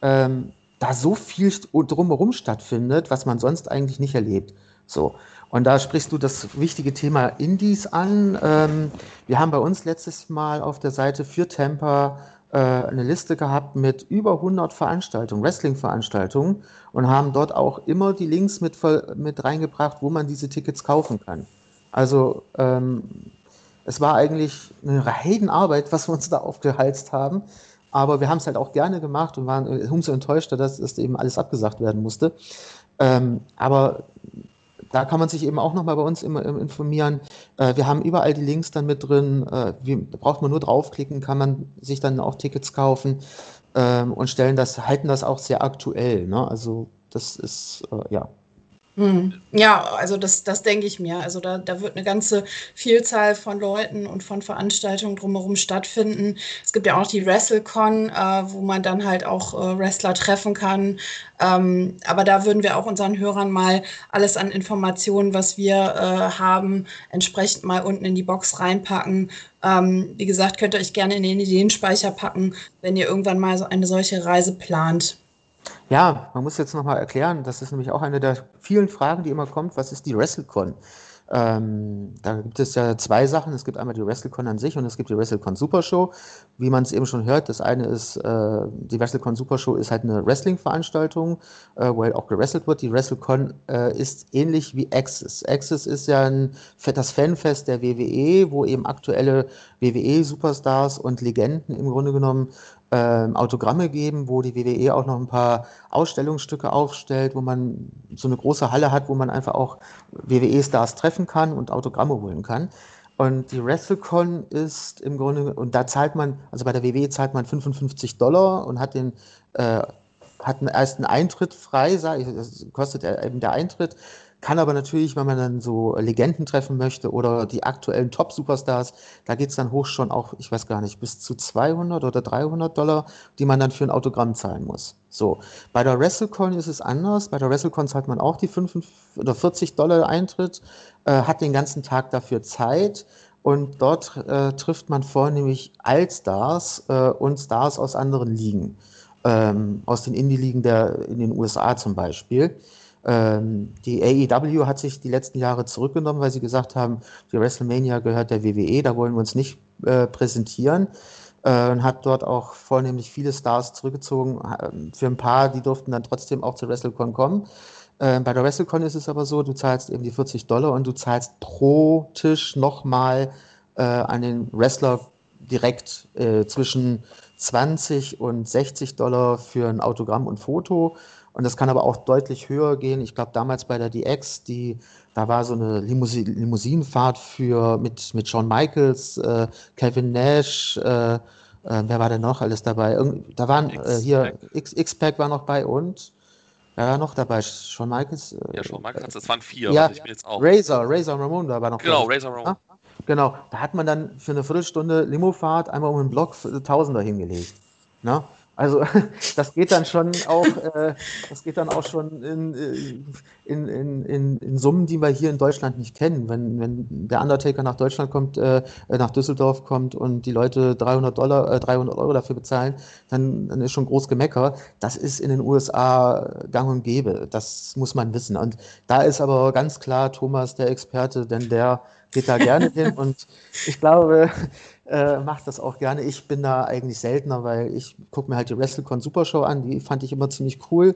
ähm, da so viel drumherum stattfindet, was man sonst eigentlich nicht erlebt. So. Und da sprichst du das wichtige Thema Indies an. Ähm, wir haben bei uns letztes Mal auf der Seite für Tampa äh, eine Liste gehabt mit über 100 Veranstaltungen, Wrestling-Veranstaltungen und haben dort auch immer die Links mit, mit reingebracht, wo man diese Tickets kaufen kann. Also ähm, es war eigentlich eine Heidenarbeit, was wir uns da aufgehalst haben. Aber wir haben es halt auch gerne gemacht und waren umso enttäuschter, dass, dass eben alles abgesagt werden musste. Ähm, aber da kann man sich eben auch nochmal bei uns immer informieren. Äh, wir haben überall die Links dann mit drin. Äh, wie, braucht man nur draufklicken, kann man sich dann auch Tickets kaufen ähm, und stellen das, halten das auch sehr aktuell. Ne? Also das ist, äh, ja. Ja, also das, das denke ich mir. Also da, da wird eine ganze Vielzahl von Leuten und von Veranstaltungen drumherum stattfinden. Es gibt ja auch die WrestleCon, äh, wo man dann halt auch äh, Wrestler treffen kann. Ähm, aber da würden wir auch unseren Hörern mal alles an Informationen, was wir äh, haben, entsprechend mal unten in die Box reinpacken. Ähm, wie gesagt, könnt ihr euch gerne in den Ideenspeicher packen, wenn ihr irgendwann mal so eine solche Reise plant. Ja, man muss jetzt nochmal erklären, das ist nämlich auch eine der vielen Fragen, die immer kommt, was ist die WrestleCon? Ähm, da gibt es ja zwei Sachen. Es gibt einmal die WrestleCon an sich und es gibt die WrestleCon Supershow. Wie man es eben schon hört, das eine ist, äh, die WrestleCon Supershow ist halt eine Wrestling-Veranstaltung, äh, wo halt auch gewrestelt wird. Die WrestleCon äh, ist ähnlich wie Access. Access ist ja ein, das Fanfest der WWE, wo eben aktuelle WWE-Superstars und Legenden im Grunde genommen Autogramme geben, wo die WWE auch noch ein paar Ausstellungsstücke aufstellt, wo man so eine große Halle hat, wo man einfach auch WWE-Stars treffen kann und Autogramme holen kann. Und die WrestleCon ist im Grunde, und da zahlt man, also bei der WWE zahlt man 55 Dollar und hat den, äh, hat einen ersten Eintritt frei, das kostet eben der Eintritt. Kann aber natürlich, wenn man dann so Legenden treffen möchte oder die aktuellen Top-Superstars, da geht es dann hoch schon auch, ich weiß gar nicht, bis zu 200 oder 300 Dollar, die man dann für ein Autogramm zahlen muss. So, bei der WrestleCon ist es anders. Bei der WrestleCon zahlt man auch die 45 oder 40 Dollar Eintritt, äh, hat den ganzen Tag dafür Zeit und dort äh, trifft man vornehmlich Allstars äh, und Stars aus anderen Ligen, ähm, aus den Indie-Ligen in den USA zum Beispiel. Ähm, die AEW hat sich die letzten Jahre zurückgenommen, weil sie gesagt haben, die WrestleMania gehört der WWE, da wollen wir uns nicht äh, präsentieren. Äh, und hat dort auch vornehmlich viele Stars zurückgezogen. Ähm, für ein paar, die durften dann trotzdem auch zur WrestleCon kommen. Äh, bei der WrestleCon ist es aber so, du zahlst eben die 40 Dollar und du zahlst pro Tisch nochmal äh, an den Wrestler direkt äh, zwischen 20 und 60 Dollar für ein Autogramm und Foto. Und das kann aber auch deutlich höher gehen. Ich glaube, damals bei der DX, die, da war so eine Limousin Limousinenfahrt für, mit, mit Shawn Michaels, äh, Kevin Nash, äh, äh, wer war denn noch alles dabei? Irgend, da waren äh, hier, X-Pack war noch bei und Wer war noch dabei? Shawn Michaels? Äh, ja, Shawn Michaels, das waren vier. Ja, ich bin jetzt auch. Razor, Razor Ramon da war noch. Genau, Razor Ramon. Ah, genau, da hat man dann für eine Viertelstunde Limofahrt einmal um den Block Tausender hingelegt. Ne? Also das geht dann schon auch, äh, das geht dann auch schon in, äh, in, in, in, in, Summen, die wir hier in Deutschland nicht kennen. Wenn, wenn der Undertaker nach Deutschland kommt, äh, nach Düsseldorf kommt und die Leute 300 Dollar, äh, 300 Euro dafür bezahlen, dann, dann ist schon groß Gemecker. Das ist in den USA gang und gäbe. Das muss man wissen. Und da ist aber ganz klar Thomas der Experte, denn der geht da gerne hin und ich glaube, äh, macht das auch gerne. Ich bin da eigentlich seltener, weil ich gucke mir halt die WrestleCon Supershow an, die fand ich immer ziemlich cool.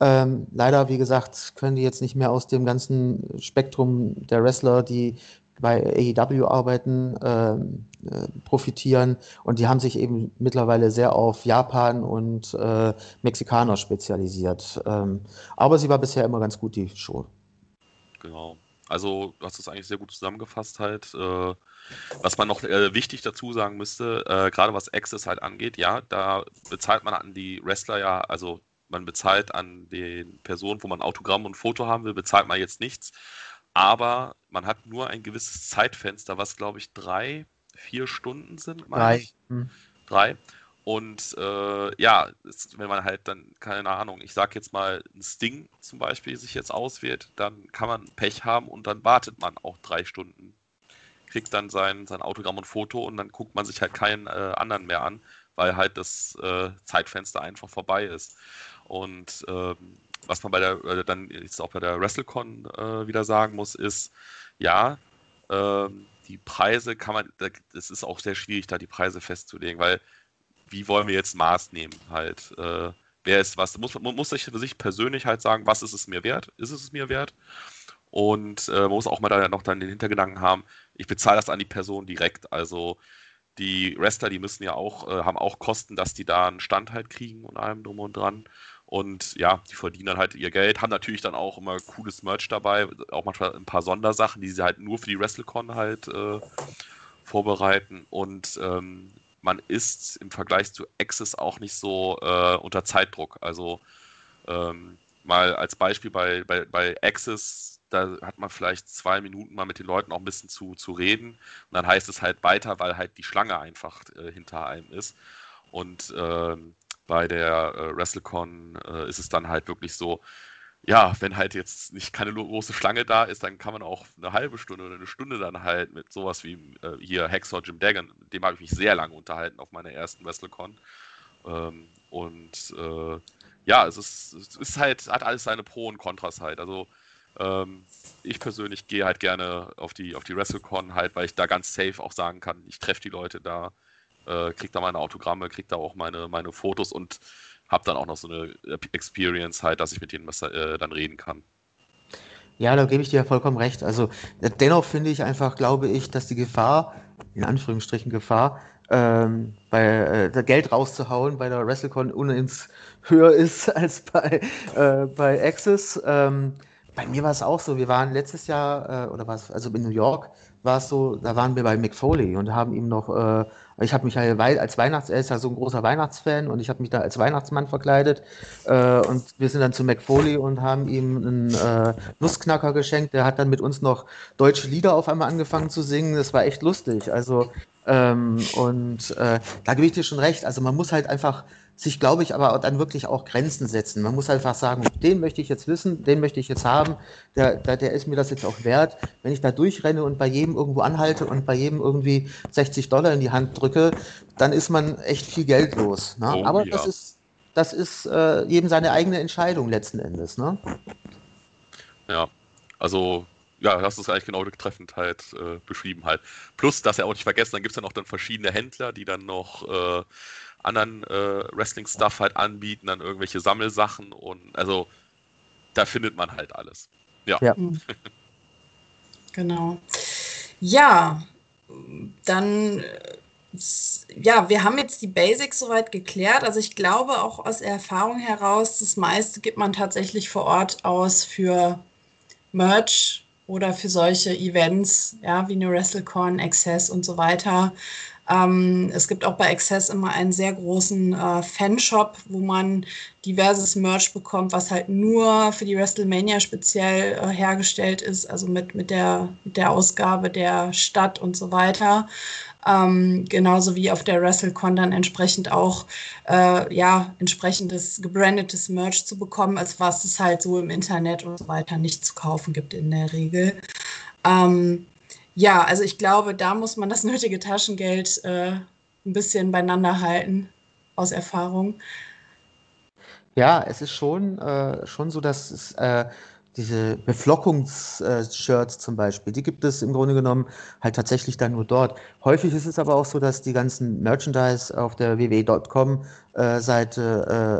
Ähm, leider, wie gesagt, können die jetzt nicht mehr aus dem ganzen Spektrum der Wrestler, die bei AEW arbeiten, ähm, äh, profitieren. Und die haben sich eben mittlerweile sehr auf Japan und äh, Mexikaner spezialisiert. Ähm, aber sie war bisher immer ganz gut, die Show. Genau. Also, du hast es eigentlich sehr gut zusammengefasst halt. Äh, was man noch äh, wichtig dazu sagen müsste, äh, gerade was Access halt angeht, ja, da bezahlt man an die Wrestler ja, also man bezahlt an den Personen, wo man Autogramm und Foto haben will, bezahlt man jetzt nichts. Aber man hat nur ein gewisses Zeitfenster, was glaube ich drei, vier Stunden sind. Drei. Hm. Drei. Und äh, ja, wenn man halt dann, keine Ahnung, ich sag jetzt mal ein Sting zum Beispiel sich jetzt auswählt, dann kann man Pech haben und dann wartet man auch drei Stunden, kriegt dann sein, sein Autogramm und Foto und dann guckt man sich halt keinen äh, anderen mehr an, weil halt das äh, Zeitfenster einfach vorbei ist. Und ähm, was man bei der, äh, dann jetzt auch bei der WrestleCon äh, wieder sagen muss, ist, ja, ähm, die Preise kann man, das ist auch sehr schwierig, da die Preise festzulegen, weil wie wollen wir jetzt Maß nehmen halt. Äh, wer ist was? Muss, man muss sich für sich persönlich halt sagen, was ist es mir wert? Ist es es mir wert? Und äh, man muss auch mal da noch dann den Hintergedanken haben, ich bezahle das an die Person direkt. Also die Wrestler, die müssen ja auch, äh, haben auch Kosten, dass die da einen Stand halt kriegen und allem drum und dran. Und ja, die verdienen dann halt ihr Geld, haben natürlich dann auch immer cooles Merch dabei, auch manchmal ein paar Sondersachen, die sie halt nur für die WrestleCon halt äh, vorbereiten. Und ähm, man ist im Vergleich zu Access auch nicht so äh, unter Zeitdruck. Also ähm, mal als Beispiel bei, bei, bei Access, da hat man vielleicht zwei Minuten mal mit den Leuten auch ein bisschen zu, zu reden. Und dann heißt es halt weiter, weil halt die Schlange einfach äh, hinter einem ist. Und ähm, bei der äh, WrestleCon äh, ist es dann halt wirklich so, ja, wenn halt jetzt nicht keine große Schlange da ist, dann kann man auch eine halbe Stunde oder eine Stunde dann halt mit sowas wie äh, hier Hacksaw Jim Dagan, dem habe ich mich sehr lange unterhalten auf meiner ersten WrestleCon. Ähm, und äh, ja, es ist, es ist halt, hat alles seine Pro und Kontras halt. Also ähm, ich persönlich gehe halt gerne auf die, auf die WrestleCon halt, weil ich da ganz safe auch sagen kann, ich treffe die Leute da, äh, kriege da meine Autogramme, kriege da auch meine, meine Fotos und habe dann auch noch so eine Experience halt, dass ich mit denen was, äh, dann reden kann. Ja, da gebe ich dir ja vollkommen recht. Also dennoch finde ich einfach, glaube ich, dass die Gefahr, in Anführungsstrichen Gefahr, ähm, bei äh, Geld rauszuhauen bei der WrestleCon unnehmens höher ist als bei, äh, bei Access. Ähm, bei mir war es auch so. Wir waren letztes Jahr, äh, oder was, also in New York war es so, da waren wir bei Mick Foley und haben ihm noch äh, ich habe mich als Weihnachts, er ist ja so ein großer Weihnachtsfan und ich habe mich da als Weihnachtsmann verkleidet äh, und wir sind dann zu McFoley und haben ihm einen äh, Nussknacker geschenkt. Der hat dann mit uns noch deutsche Lieder auf einmal angefangen zu singen. Das war echt lustig. Also ähm, und äh, da gebe ich dir schon recht. Also man muss halt einfach sich, glaube ich, aber dann wirklich auch Grenzen setzen. Man muss einfach sagen, den möchte ich jetzt wissen, den möchte ich jetzt haben, der, der, der ist mir das jetzt auch wert. Wenn ich da durchrenne und bei jedem irgendwo anhalte und bei jedem irgendwie 60 Dollar in die Hand drücke, dann ist man echt viel Geld los. Ne? Oh, aber ja. das ist, das ist äh, jedem seine eigene Entscheidung letzten Endes. Ne? Ja, also ja, hast du es eigentlich genau treffend halt äh, beschrieben halt. Plus, dass er auch nicht vergessen, dann gibt es dann auch dann verschiedene Händler, die dann noch äh, anderen äh, Wrestling-Stuff halt anbieten, dann irgendwelche Sammelsachen und also da findet man halt alles. Ja. ja. Mhm. genau. Ja, dann ja, wir haben jetzt die Basics soweit geklärt. Also ich glaube auch aus Erfahrung heraus, das meiste gibt man tatsächlich vor Ort aus für Merch oder für solche Events, ja, wie eine WrestleCon, Access und so weiter. Ähm, es gibt auch bei Access immer einen sehr großen äh, Fanshop, wo man diverses Merch bekommt, was halt nur für die WrestleMania speziell äh, hergestellt ist, also mit, mit, der, mit der Ausgabe der Stadt und so weiter. Ähm, genauso wie auf der WrestleCon dann entsprechend auch äh, ja entsprechendes gebrandetes Merch zu bekommen, als was es halt so im Internet und so weiter nicht zu kaufen gibt in der Regel. Ähm, ja, also ich glaube, da muss man das nötige Taschengeld äh, ein bisschen beieinander halten, aus Erfahrung. Ja, es ist schon, äh, schon so, dass es äh, diese Beflockungs-Shirts zum Beispiel, die gibt es im Grunde genommen halt tatsächlich dann nur dort. Häufig ist es aber auch so, dass die ganzen Merchandise auf der www.com-Seite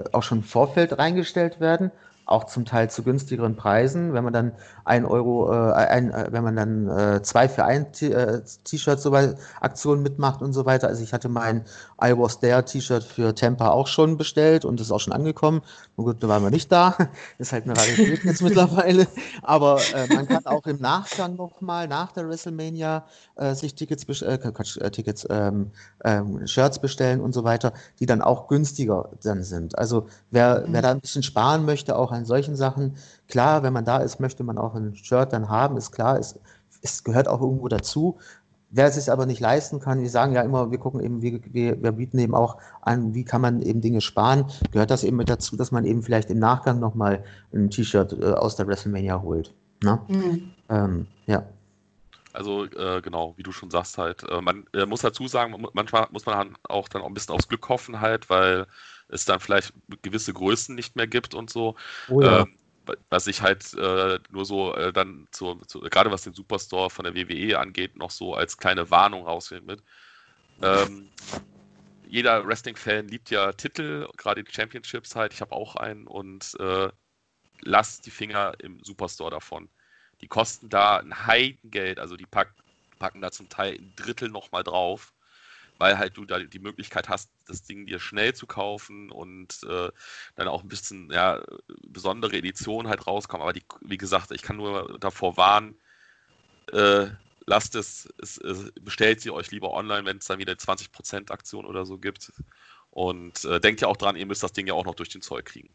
äh, auch schon im Vorfeld reingestellt werden auch zum Teil zu günstigeren Preisen. Wenn man dann ein Euro, äh, ein, äh, wenn man dann äh, zwei für ein äh, T-Shirt so bei Aktionen mitmacht und so weiter. Also ich hatte mein I Was There T-Shirt für Tampa auch schon bestellt und ist auch schon angekommen. Nun gut, da waren wir nicht da. Ist halt eine Rarität jetzt mittlerweile. Aber äh, man kann auch im Nachgang nochmal, nach der WrestleMania, äh, sich Tickets, äh, Quatsch, äh, Tickets, ähm, ähm, Shirts bestellen und so weiter, die dann auch günstiger dann sind. Also wer, mhm. wer da ein bisschen sparen möchte, auch an solchen Sachen, klar, wenn man da ist, möchte man auch ein Shirt dann haben, ist klar, es, es gehört auch irgendwo dazu. Wer es sich aber nicht leisten kann, wir sagen ja immer, wir gucken eben, wir, wir, wir, bieten eben auch an, wie kann man eben Dinge sparen, gehört das eben mit dazu, dass man eben vielleicht im Nachgang nochmal ein T-Shirt äh, aus der WrestleMania holt. Ne? Mhm. Ähm, ja. Also äh, genau, wie du schon sagst halt, äh, man äh, muss dazu sagen, manchmal muss man auch dann auch ein bisschen aufs Glück hoffen halt, weil es dann vielleicht gewisse Größen nicht mehr gibt und so. Oh ja. ähm, was ich halt äh, nur so äh, dann zu, zu, gerade was den Superstore von der WWE angeht, noch so als kleine Warnung rausgehen mit. Ähm, jeder Wrestling-Fan liebt ja Titel, gerade die Championships halt. Ich habe auch einen und äh, lasst die Finger im Superstore davon. Die kosten da ein Heidengeld, also die pack, packen da zum Teil ein Drittel nochmal drauf weil halt du da die Möglichkeit hast, das Ding dir schnell zu kaufen und äh, dann auch ein bisschen ja, besondere Editionen halt rauskommen. Aber die, wie gesagt, ich kann nur davor warnen, äh, lasst es, es, es, bestellt sie euch lieber online, wenn es dann wieder 20% Aktion oder so gibt. Und äh, denkt ja auch dran, ihr müsst das Ding ja auch noch durch den Zoll kriegen.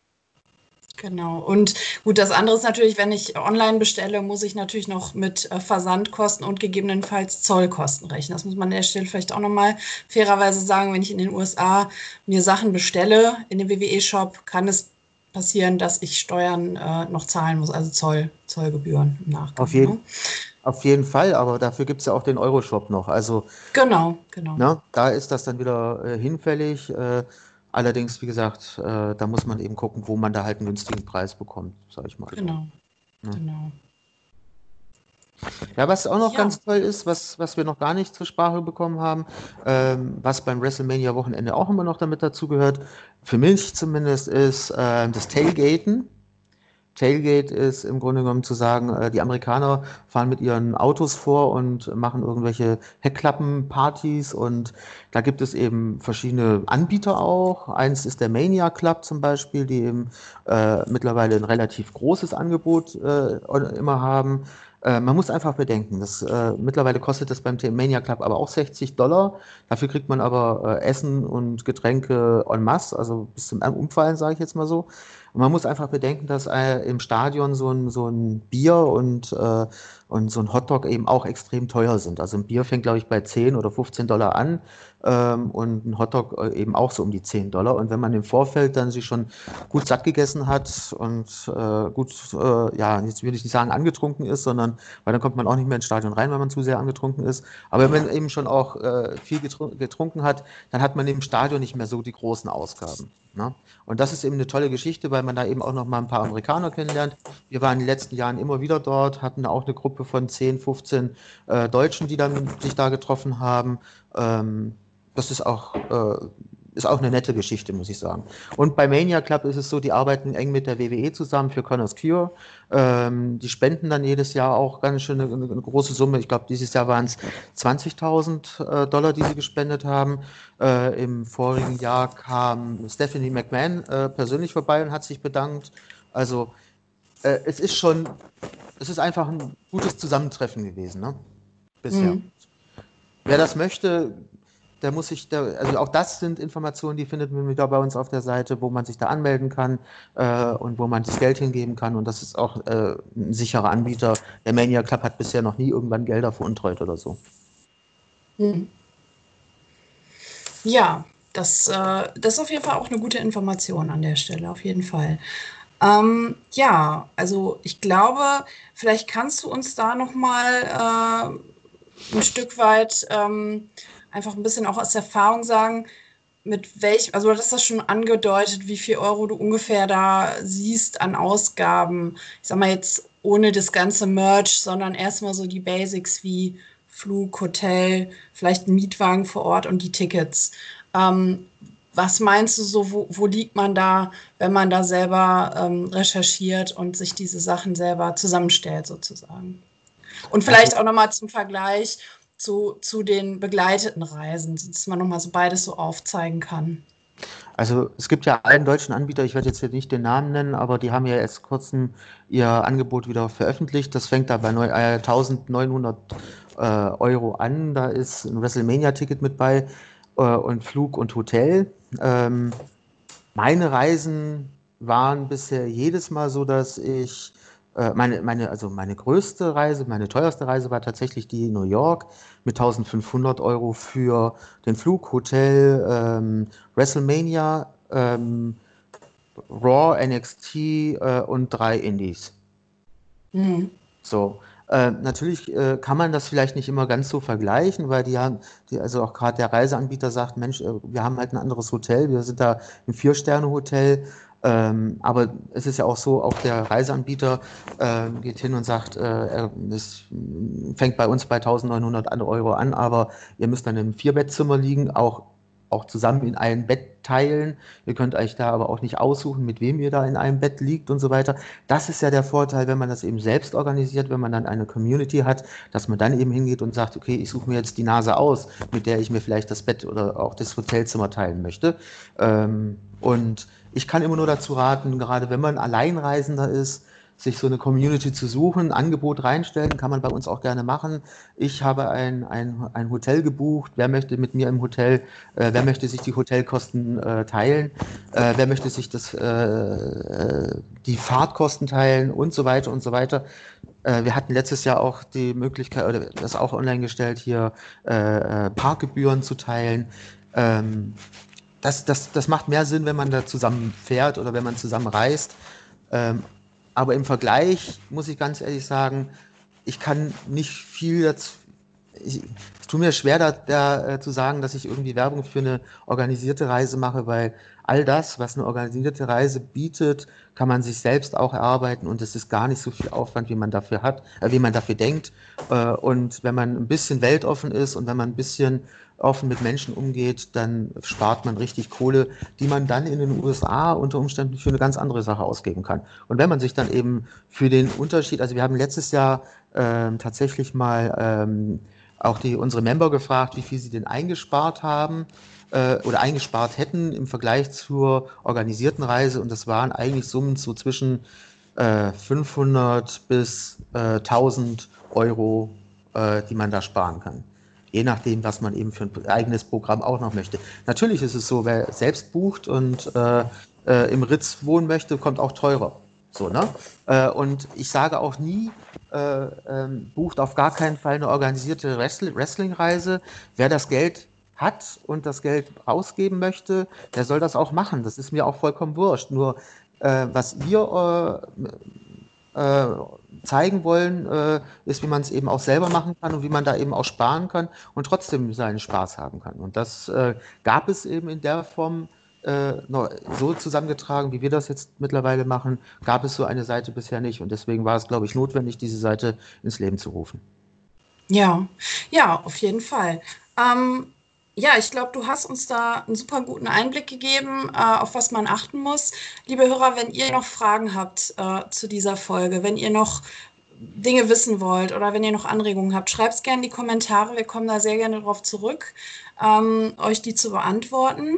Genau. Und gut, das andere ist natürlich, wenn ich online bestelle, muss ich natürlich noch mit äh, Versandkosten und gegebenenfalls Zollkosten rechnen. Das muss man an der Stelle vielleicht auch nochmal fairerweise sagen. Wenn ich in den USA mir Sachen bestelle in dem WWE-Shop, kann es passieren, dass ich Steuern äh, noch zahlen muss, also Zoll, Zollgebühren im Nachgang. Auf jeden, ne? auf jeden Fall, aber dafür gibt es ja auch den Euroshop noch. Also, genau, genau. Na, ne, da ist das dann wieder äh, hinfällig. Äh, Allerdings, wie gesagt, äh, da muss man eben gucken, wo man da halt einen günstigen Preis bekommt, sage ich mal. Genau. Ja. genau. Ja, was auch noch ja. ganz toll ist, was, was wir noch gar nicht zur Sprache bekommen haben, ähm, was beim WrestleMania-Wochenende auch immer noch damit dazugehört, für mich zumindest, ist äh, das Tailgaten. Tailgate ist im Grunde genommen zu sagen, äh, die Amerikaner fahren mit ihren Autos vor und machen irgendwelche Heckklappenpartys und da gibt es eben verschiedene Anbieter auch. Eins ist der Mania Club zum Beispiel, die eben äh, mittlerweile ein relativ großes Angebot äh, immer haben. Äh, man muss einfach bedenken, dass, äh, mittlerweile kostet das beim Mania Club aber auch 60 Dollar. Dafür kriegt man aber äh, Essen und Getränke en masse, also bis zum Umfallen, sage ich jetzt mal so. Und man muss einfach bedenken, dass äh, im Stadion so ein, so ein Bier und, äh, und so ein Hotdog eben auch extrem teuer sind. Also ein Bier fängt, glaube ich, bei 10 oder 15 Dollar an ähm, und ein Hotdog äh, eben auch so um die 10 Dollar. Und wenn man im Vorfeld dann sich schon gut satt gegessen hat und äh, gut, äh, ja, jetzt würde ich nicht sagen angetrunken ist, sondern, weil dann kommt man auch nicht mehr ins Stadion rein, wenn man zu sehr angetrunken ist. Aber wenn man eben schon auch äh, viel getrunken hat, dann hat man im Stadion nicht mehr so die großen Ausgaben. Ne? Und das ist eben eine tolle Geschichte, weil man da eben auch noch mal ein paar Amerikaner kennenlernt. Wir waren in den letzten Jahren immer wieder dort, hatten auch eine Gruppe von 10, 15 äh, Deutschen, die dann sich da getroffen haben. Ähm, das ist auch, äh, ist auch eine nette Geschichte, muss ich sagen. Und bei Mania Club ist es so, die arbeiten eng mit der WWE zusammen für Connors Cure. Ähm, die spenden dann jedes Jahr auch ganz schön eine, eine große Summe. Ich glaube, dieses Jahr waren es 20.000 äh, Dollar, die sie gespendet haben. Äh, Im vorigen Jahr kam Stephanie McMahon äh, persönlich vorbei und hat sich bedankt. Also äh, es ist schon, es ist einfach ein gutes Zusammentreffen gewesen, ne? Bisher. Mhm. Wer das möchte, der muss sich, der, also auch das sind Informationen, die findet man wieder bei uns auf der Seite, wo man sich da anmelden kann äh, und wo man das Geld hingeben kann. Und das ist auch äh, ein sicherer Anbieter. Der Mania Club hat bisher noch nie irgendwann Gelder veruntreut oder so. Hm. Ja, das, äh, das ist auf jeden Fall auch eine gute Information an der Stelle, auf jeden Fall. Ähm, ja, also ich glaube, vielleicht kannst du uns da nochmal äh, ein Stück weit ähm, einfach ein bisschen auch aus Erfahrung sagen, mit welchem, also du hast das schon angedeutet, wie viel Euro du ungefähr da siehst an Ausgaben. Ich sag mal jetzt ohne das ganze Merch, sondern erstmal so die Basics wie Flug, Hotel, vielleicht ein Mietwagen vor Ort und die Tickets. Ähm, was meinst du so, wo, wo, liegt man da, wenn man da selber ähm, recherchiert und sich diese Sachen selber zusammenstellt sozusagen? Und vielleicht also, auch nochmal zum Vergleich zu, zu den begleiteten Reisen, dass man nochmal so beides so aufzeigen kann. Also es gibt ja einen deutschen Anbieter, ich werde jetzt hier nicht den Namen nennen, aber die haben ja erst kurzem ihr Angebot wieder veröffentlicht. Das fängt da bei 1900 äh, Euro an. Da ist ein WrestleMania-Ticket mit bei äh, und Flug und Hotel. Ähm, meine Reisen waren bisher jedes Mal so, dass ich äh, meine, meine, also meine größte Reise, meine teuerste Reise war tatsächlich die in New York mit 1500 Euro für den Flug, Hotel, ähm, WrestleMania, ähm, Raw, NXT äh, und drei Indies. Mhm. So, äh, natürlich äh, kann man das vielleicht nicht immer ganz so vergleichen, weil die haben, die, also auch gerade der Reiseanbieter sagt, Mensch, äh, wir haben halt ein anderes Hotel, wir sind da im Vier-Sterne-Hotel, ähm, aber es ist ja auch so, auch der Reiseanbieter äh, geht hin und sagt, äh, es fängt bei uns bei 1900 Euro an, aber ihr müsst dann im Vierbettzimmer liegen, auch auch zusammen in einem Bett teilen. Ihr könnt euch da aber auch nicht aussuchen, mit wem ihr da in einem Bett liegt und so weiter. Das ist ja der Vorteil, wenn man das eben selbst organisiert, wenn man dann eine Community hat, dass man dann eben hingeht und sagt, okay, ich suche mir jetzt die Nase aus, mit der ich mir vielleicht das Bett oder auch das Hotelzimmer teilen möchte. Ähm, und ich kann immer nur dazu raten, gerade wenn man Alleinreisender ist, sich so eine Community zu suchen, Angebot reinstellen, kann man bei uns auch gerne machen. Ich habe ein, ein, ein Hotel gebucht. Wer möchte mit mir im Hotel, äh, wer möchte sich die Hotelkosten äh, teilen? Äh, wer möchte sich das, äh, äh, die Fahrtkosten teilen und so weiter und so weiter. Äh, wir hatten letztes Jahr auch die Möglichkeit, oder das auch online gestellt, hier Parkgebühren zu teilen. Ähm, das, das, das macht mehr Sinn, wenn man da zusammen fährt oder wenn man zusammen reist. Ähm, aber im Vergleich muss ich ganz ehrlich sagen, ich kann nicht viel dazu. Es tut mir schwer, da, da äh, zu sagen, dass ich irgendwie Werbung für eine organisierte Reise mache, weil all das, was eine organisierte Reise bietet, kann man sich selbst auch erarbeiten und es ist gar nicht so viel Aufwand, wie man dafür hat, äh, wie man dafür denkt. Äh, und wenn man ein bisschen weltoffen ist und wenn man ein bisschen offen mit Menschen umgeht, dann spart man richtig Kohle, die man dann in den USA unter Umständen für eine ganz andere Sache ausgeben kann. Und wenn man sich dann eben für den Unterschied, also wir haben letztes Jahr ähm, tatsächlich mal ähm, auch die, unsere Member gefragt, wie viel sie denn eingespart haben äh, oder eingespart hätten im Vergleich zur organisierten Reise. Und das waren eigentlich Summen so zwischen äh, 500 bis äh, 1000 Euro, äh, die man da sparen kann. Je nachdem, was man eben für ein eigenes Programm auch noch möchte. Natürlich ist es so, wer selbst bucht und äh, äh, im Ritz wohnen möchte, kommt auch teurer. So, ne? Äh, und ich sage auch nie, äh, ähm, bucht auf gar keinen Fall eine organisierte Wrestling-Reise. Wer das Geld hat und das Geld ausgeben möchte, der soll das auch machen. Das ist mir auch vollkommen wurscht. Nur äh, was wir äh, zeigen wollen, äh, ist, wie man es eben auch selber machen kann und wie man da eben auch sparen kann und trotzdem seinen Spaß haben kann. Und das äh, gab es eben in der Form äh, so zusammengetragen, wie wir das jetzt mittlerweile machen, gab es so eine Seite bisher nicht. Und deswegen war es, glaube ich, notwendig, diese Seite ins Leben zu rufen. Ja, ja, auf jeden Fall. Ähm, ja, ich glaube, du hast uns da einen super guten Einblick gegeben, äh, auf was man achten muss. Liebe Hörer, wenn ihr noch Fragen habt äh, zu dieser Folge, wenn ihr noch Dinge wissen wollt oder wenn ihr noch Anregungen habt, schreibt es gerne in die Kommentare. Wir kommen da sehr gerne darauf zurück, ähm, euch die zu beantworten.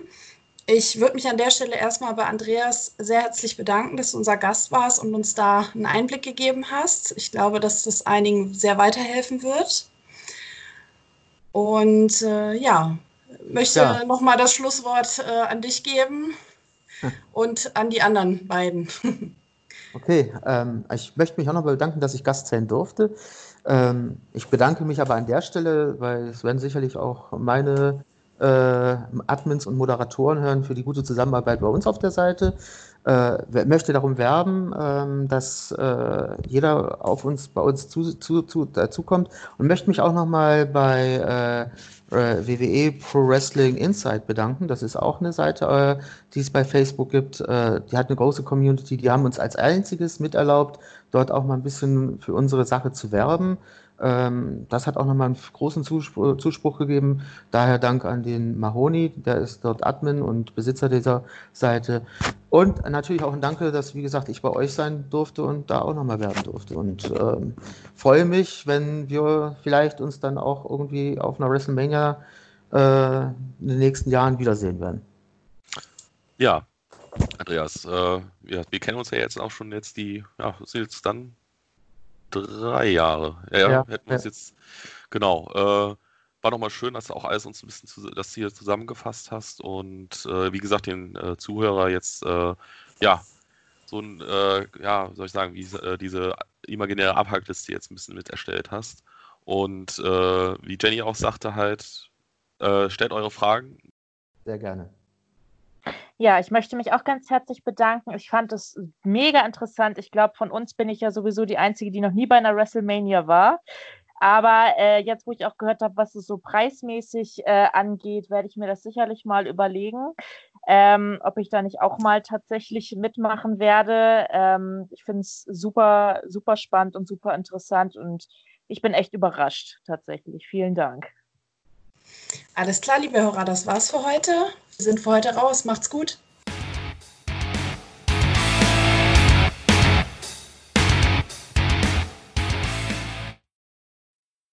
Ich würde mich an der Stelle erstmal bei Andreas sehr herzlich bedanken, dass du unser Gast warst und uns da einen Einblick gegeben hast. Ich glaube, dass das einigen sehr weiterhelfen wird. Und äh, ja, möchte ja. nochmal das Schlusswort äh, an dich geben und an die anderen beiden. Okay, ähm, ich möchte mich auch noch bedanken, dass ich Gast sein durfte. Ähm, ich bedanke mich aber an der Stelle, weil es werden sicherlich auch meine äh, Admins und Moderatoren hören für die gute Zusammenarbeit bei uns auf der Seite. Äh, möchte darum werben, äh, dass äh, jeder auf uns bei uns zu, zu, zu, dazukommt und möchte mich auch nochmal bei äh, äh, WWE Pro Wrestling Insight bedanken. Das ist auch eine Seite, äh, die es bei Facebook gibt. die hat eine große Community. Die haben uns als einziges miterlaubt, dort auch mal ein bisschen für unsere Sache zu werben. Ähm, das hat auch nochmal einen großen Zuspruch, Zuspruch, gegeben. Daher Dank an den Mahoni, der ist dort Admin und Besitzer dieser Seite. Und natürlich auch ein Danke, dass, wie gesagt, ich bei euch sein durfte und da auch nochmal werben durfte. Und ähm, freue mich, wenn wir vielleicht uns dann auch irgendwie auf einer WrestleMania äh, in den nächsten Jahren wiedersehen werden. Ja, Andreas, äh, ja, wir kennen uns ja jetzt auch schon jetzt die, ja, sind jetzt dann drei Jahre. Ja, ja hätten wir uns jetzt, genau. Äh, war nochmal schön, dass du auch alles uns ein bisschen zu, das hier zusammengefasst hast und äh, wie gesagt, den äh, Zuhörer jetzt, äh, ja, so ein, äh, ja, soll ich sagen, wie äh, diese imaginäre Abhackliste jetzt ein bisschen mit erstellt hast. Und wie Jenny auch sagte, halt, stellt eure Fragen. Sehr gerne. Ja, ich möchte mich auch ganz herzlich bedanken. Ich fand es mega interessant. Ich glaube, von uns bin ich ja sowieso die Einzige, die noch nie bei einer WrestleMania war. Aber äh, jetzt, wo ich auch gehört habe, was es so preismäßig äh, angeht, werde ich mir das sicherlich mal überlegen, ähm, ob ich da nicht auch mal tatsächlich mitmachen werde. Ähm, ich finde es super, super spannend und super interessant und ich bin echt überrascht tatsächlich. Vielen Dank. Alles klar, liebe Hörer, das war's für heute. Wir sind für heute raus. Macht's gut.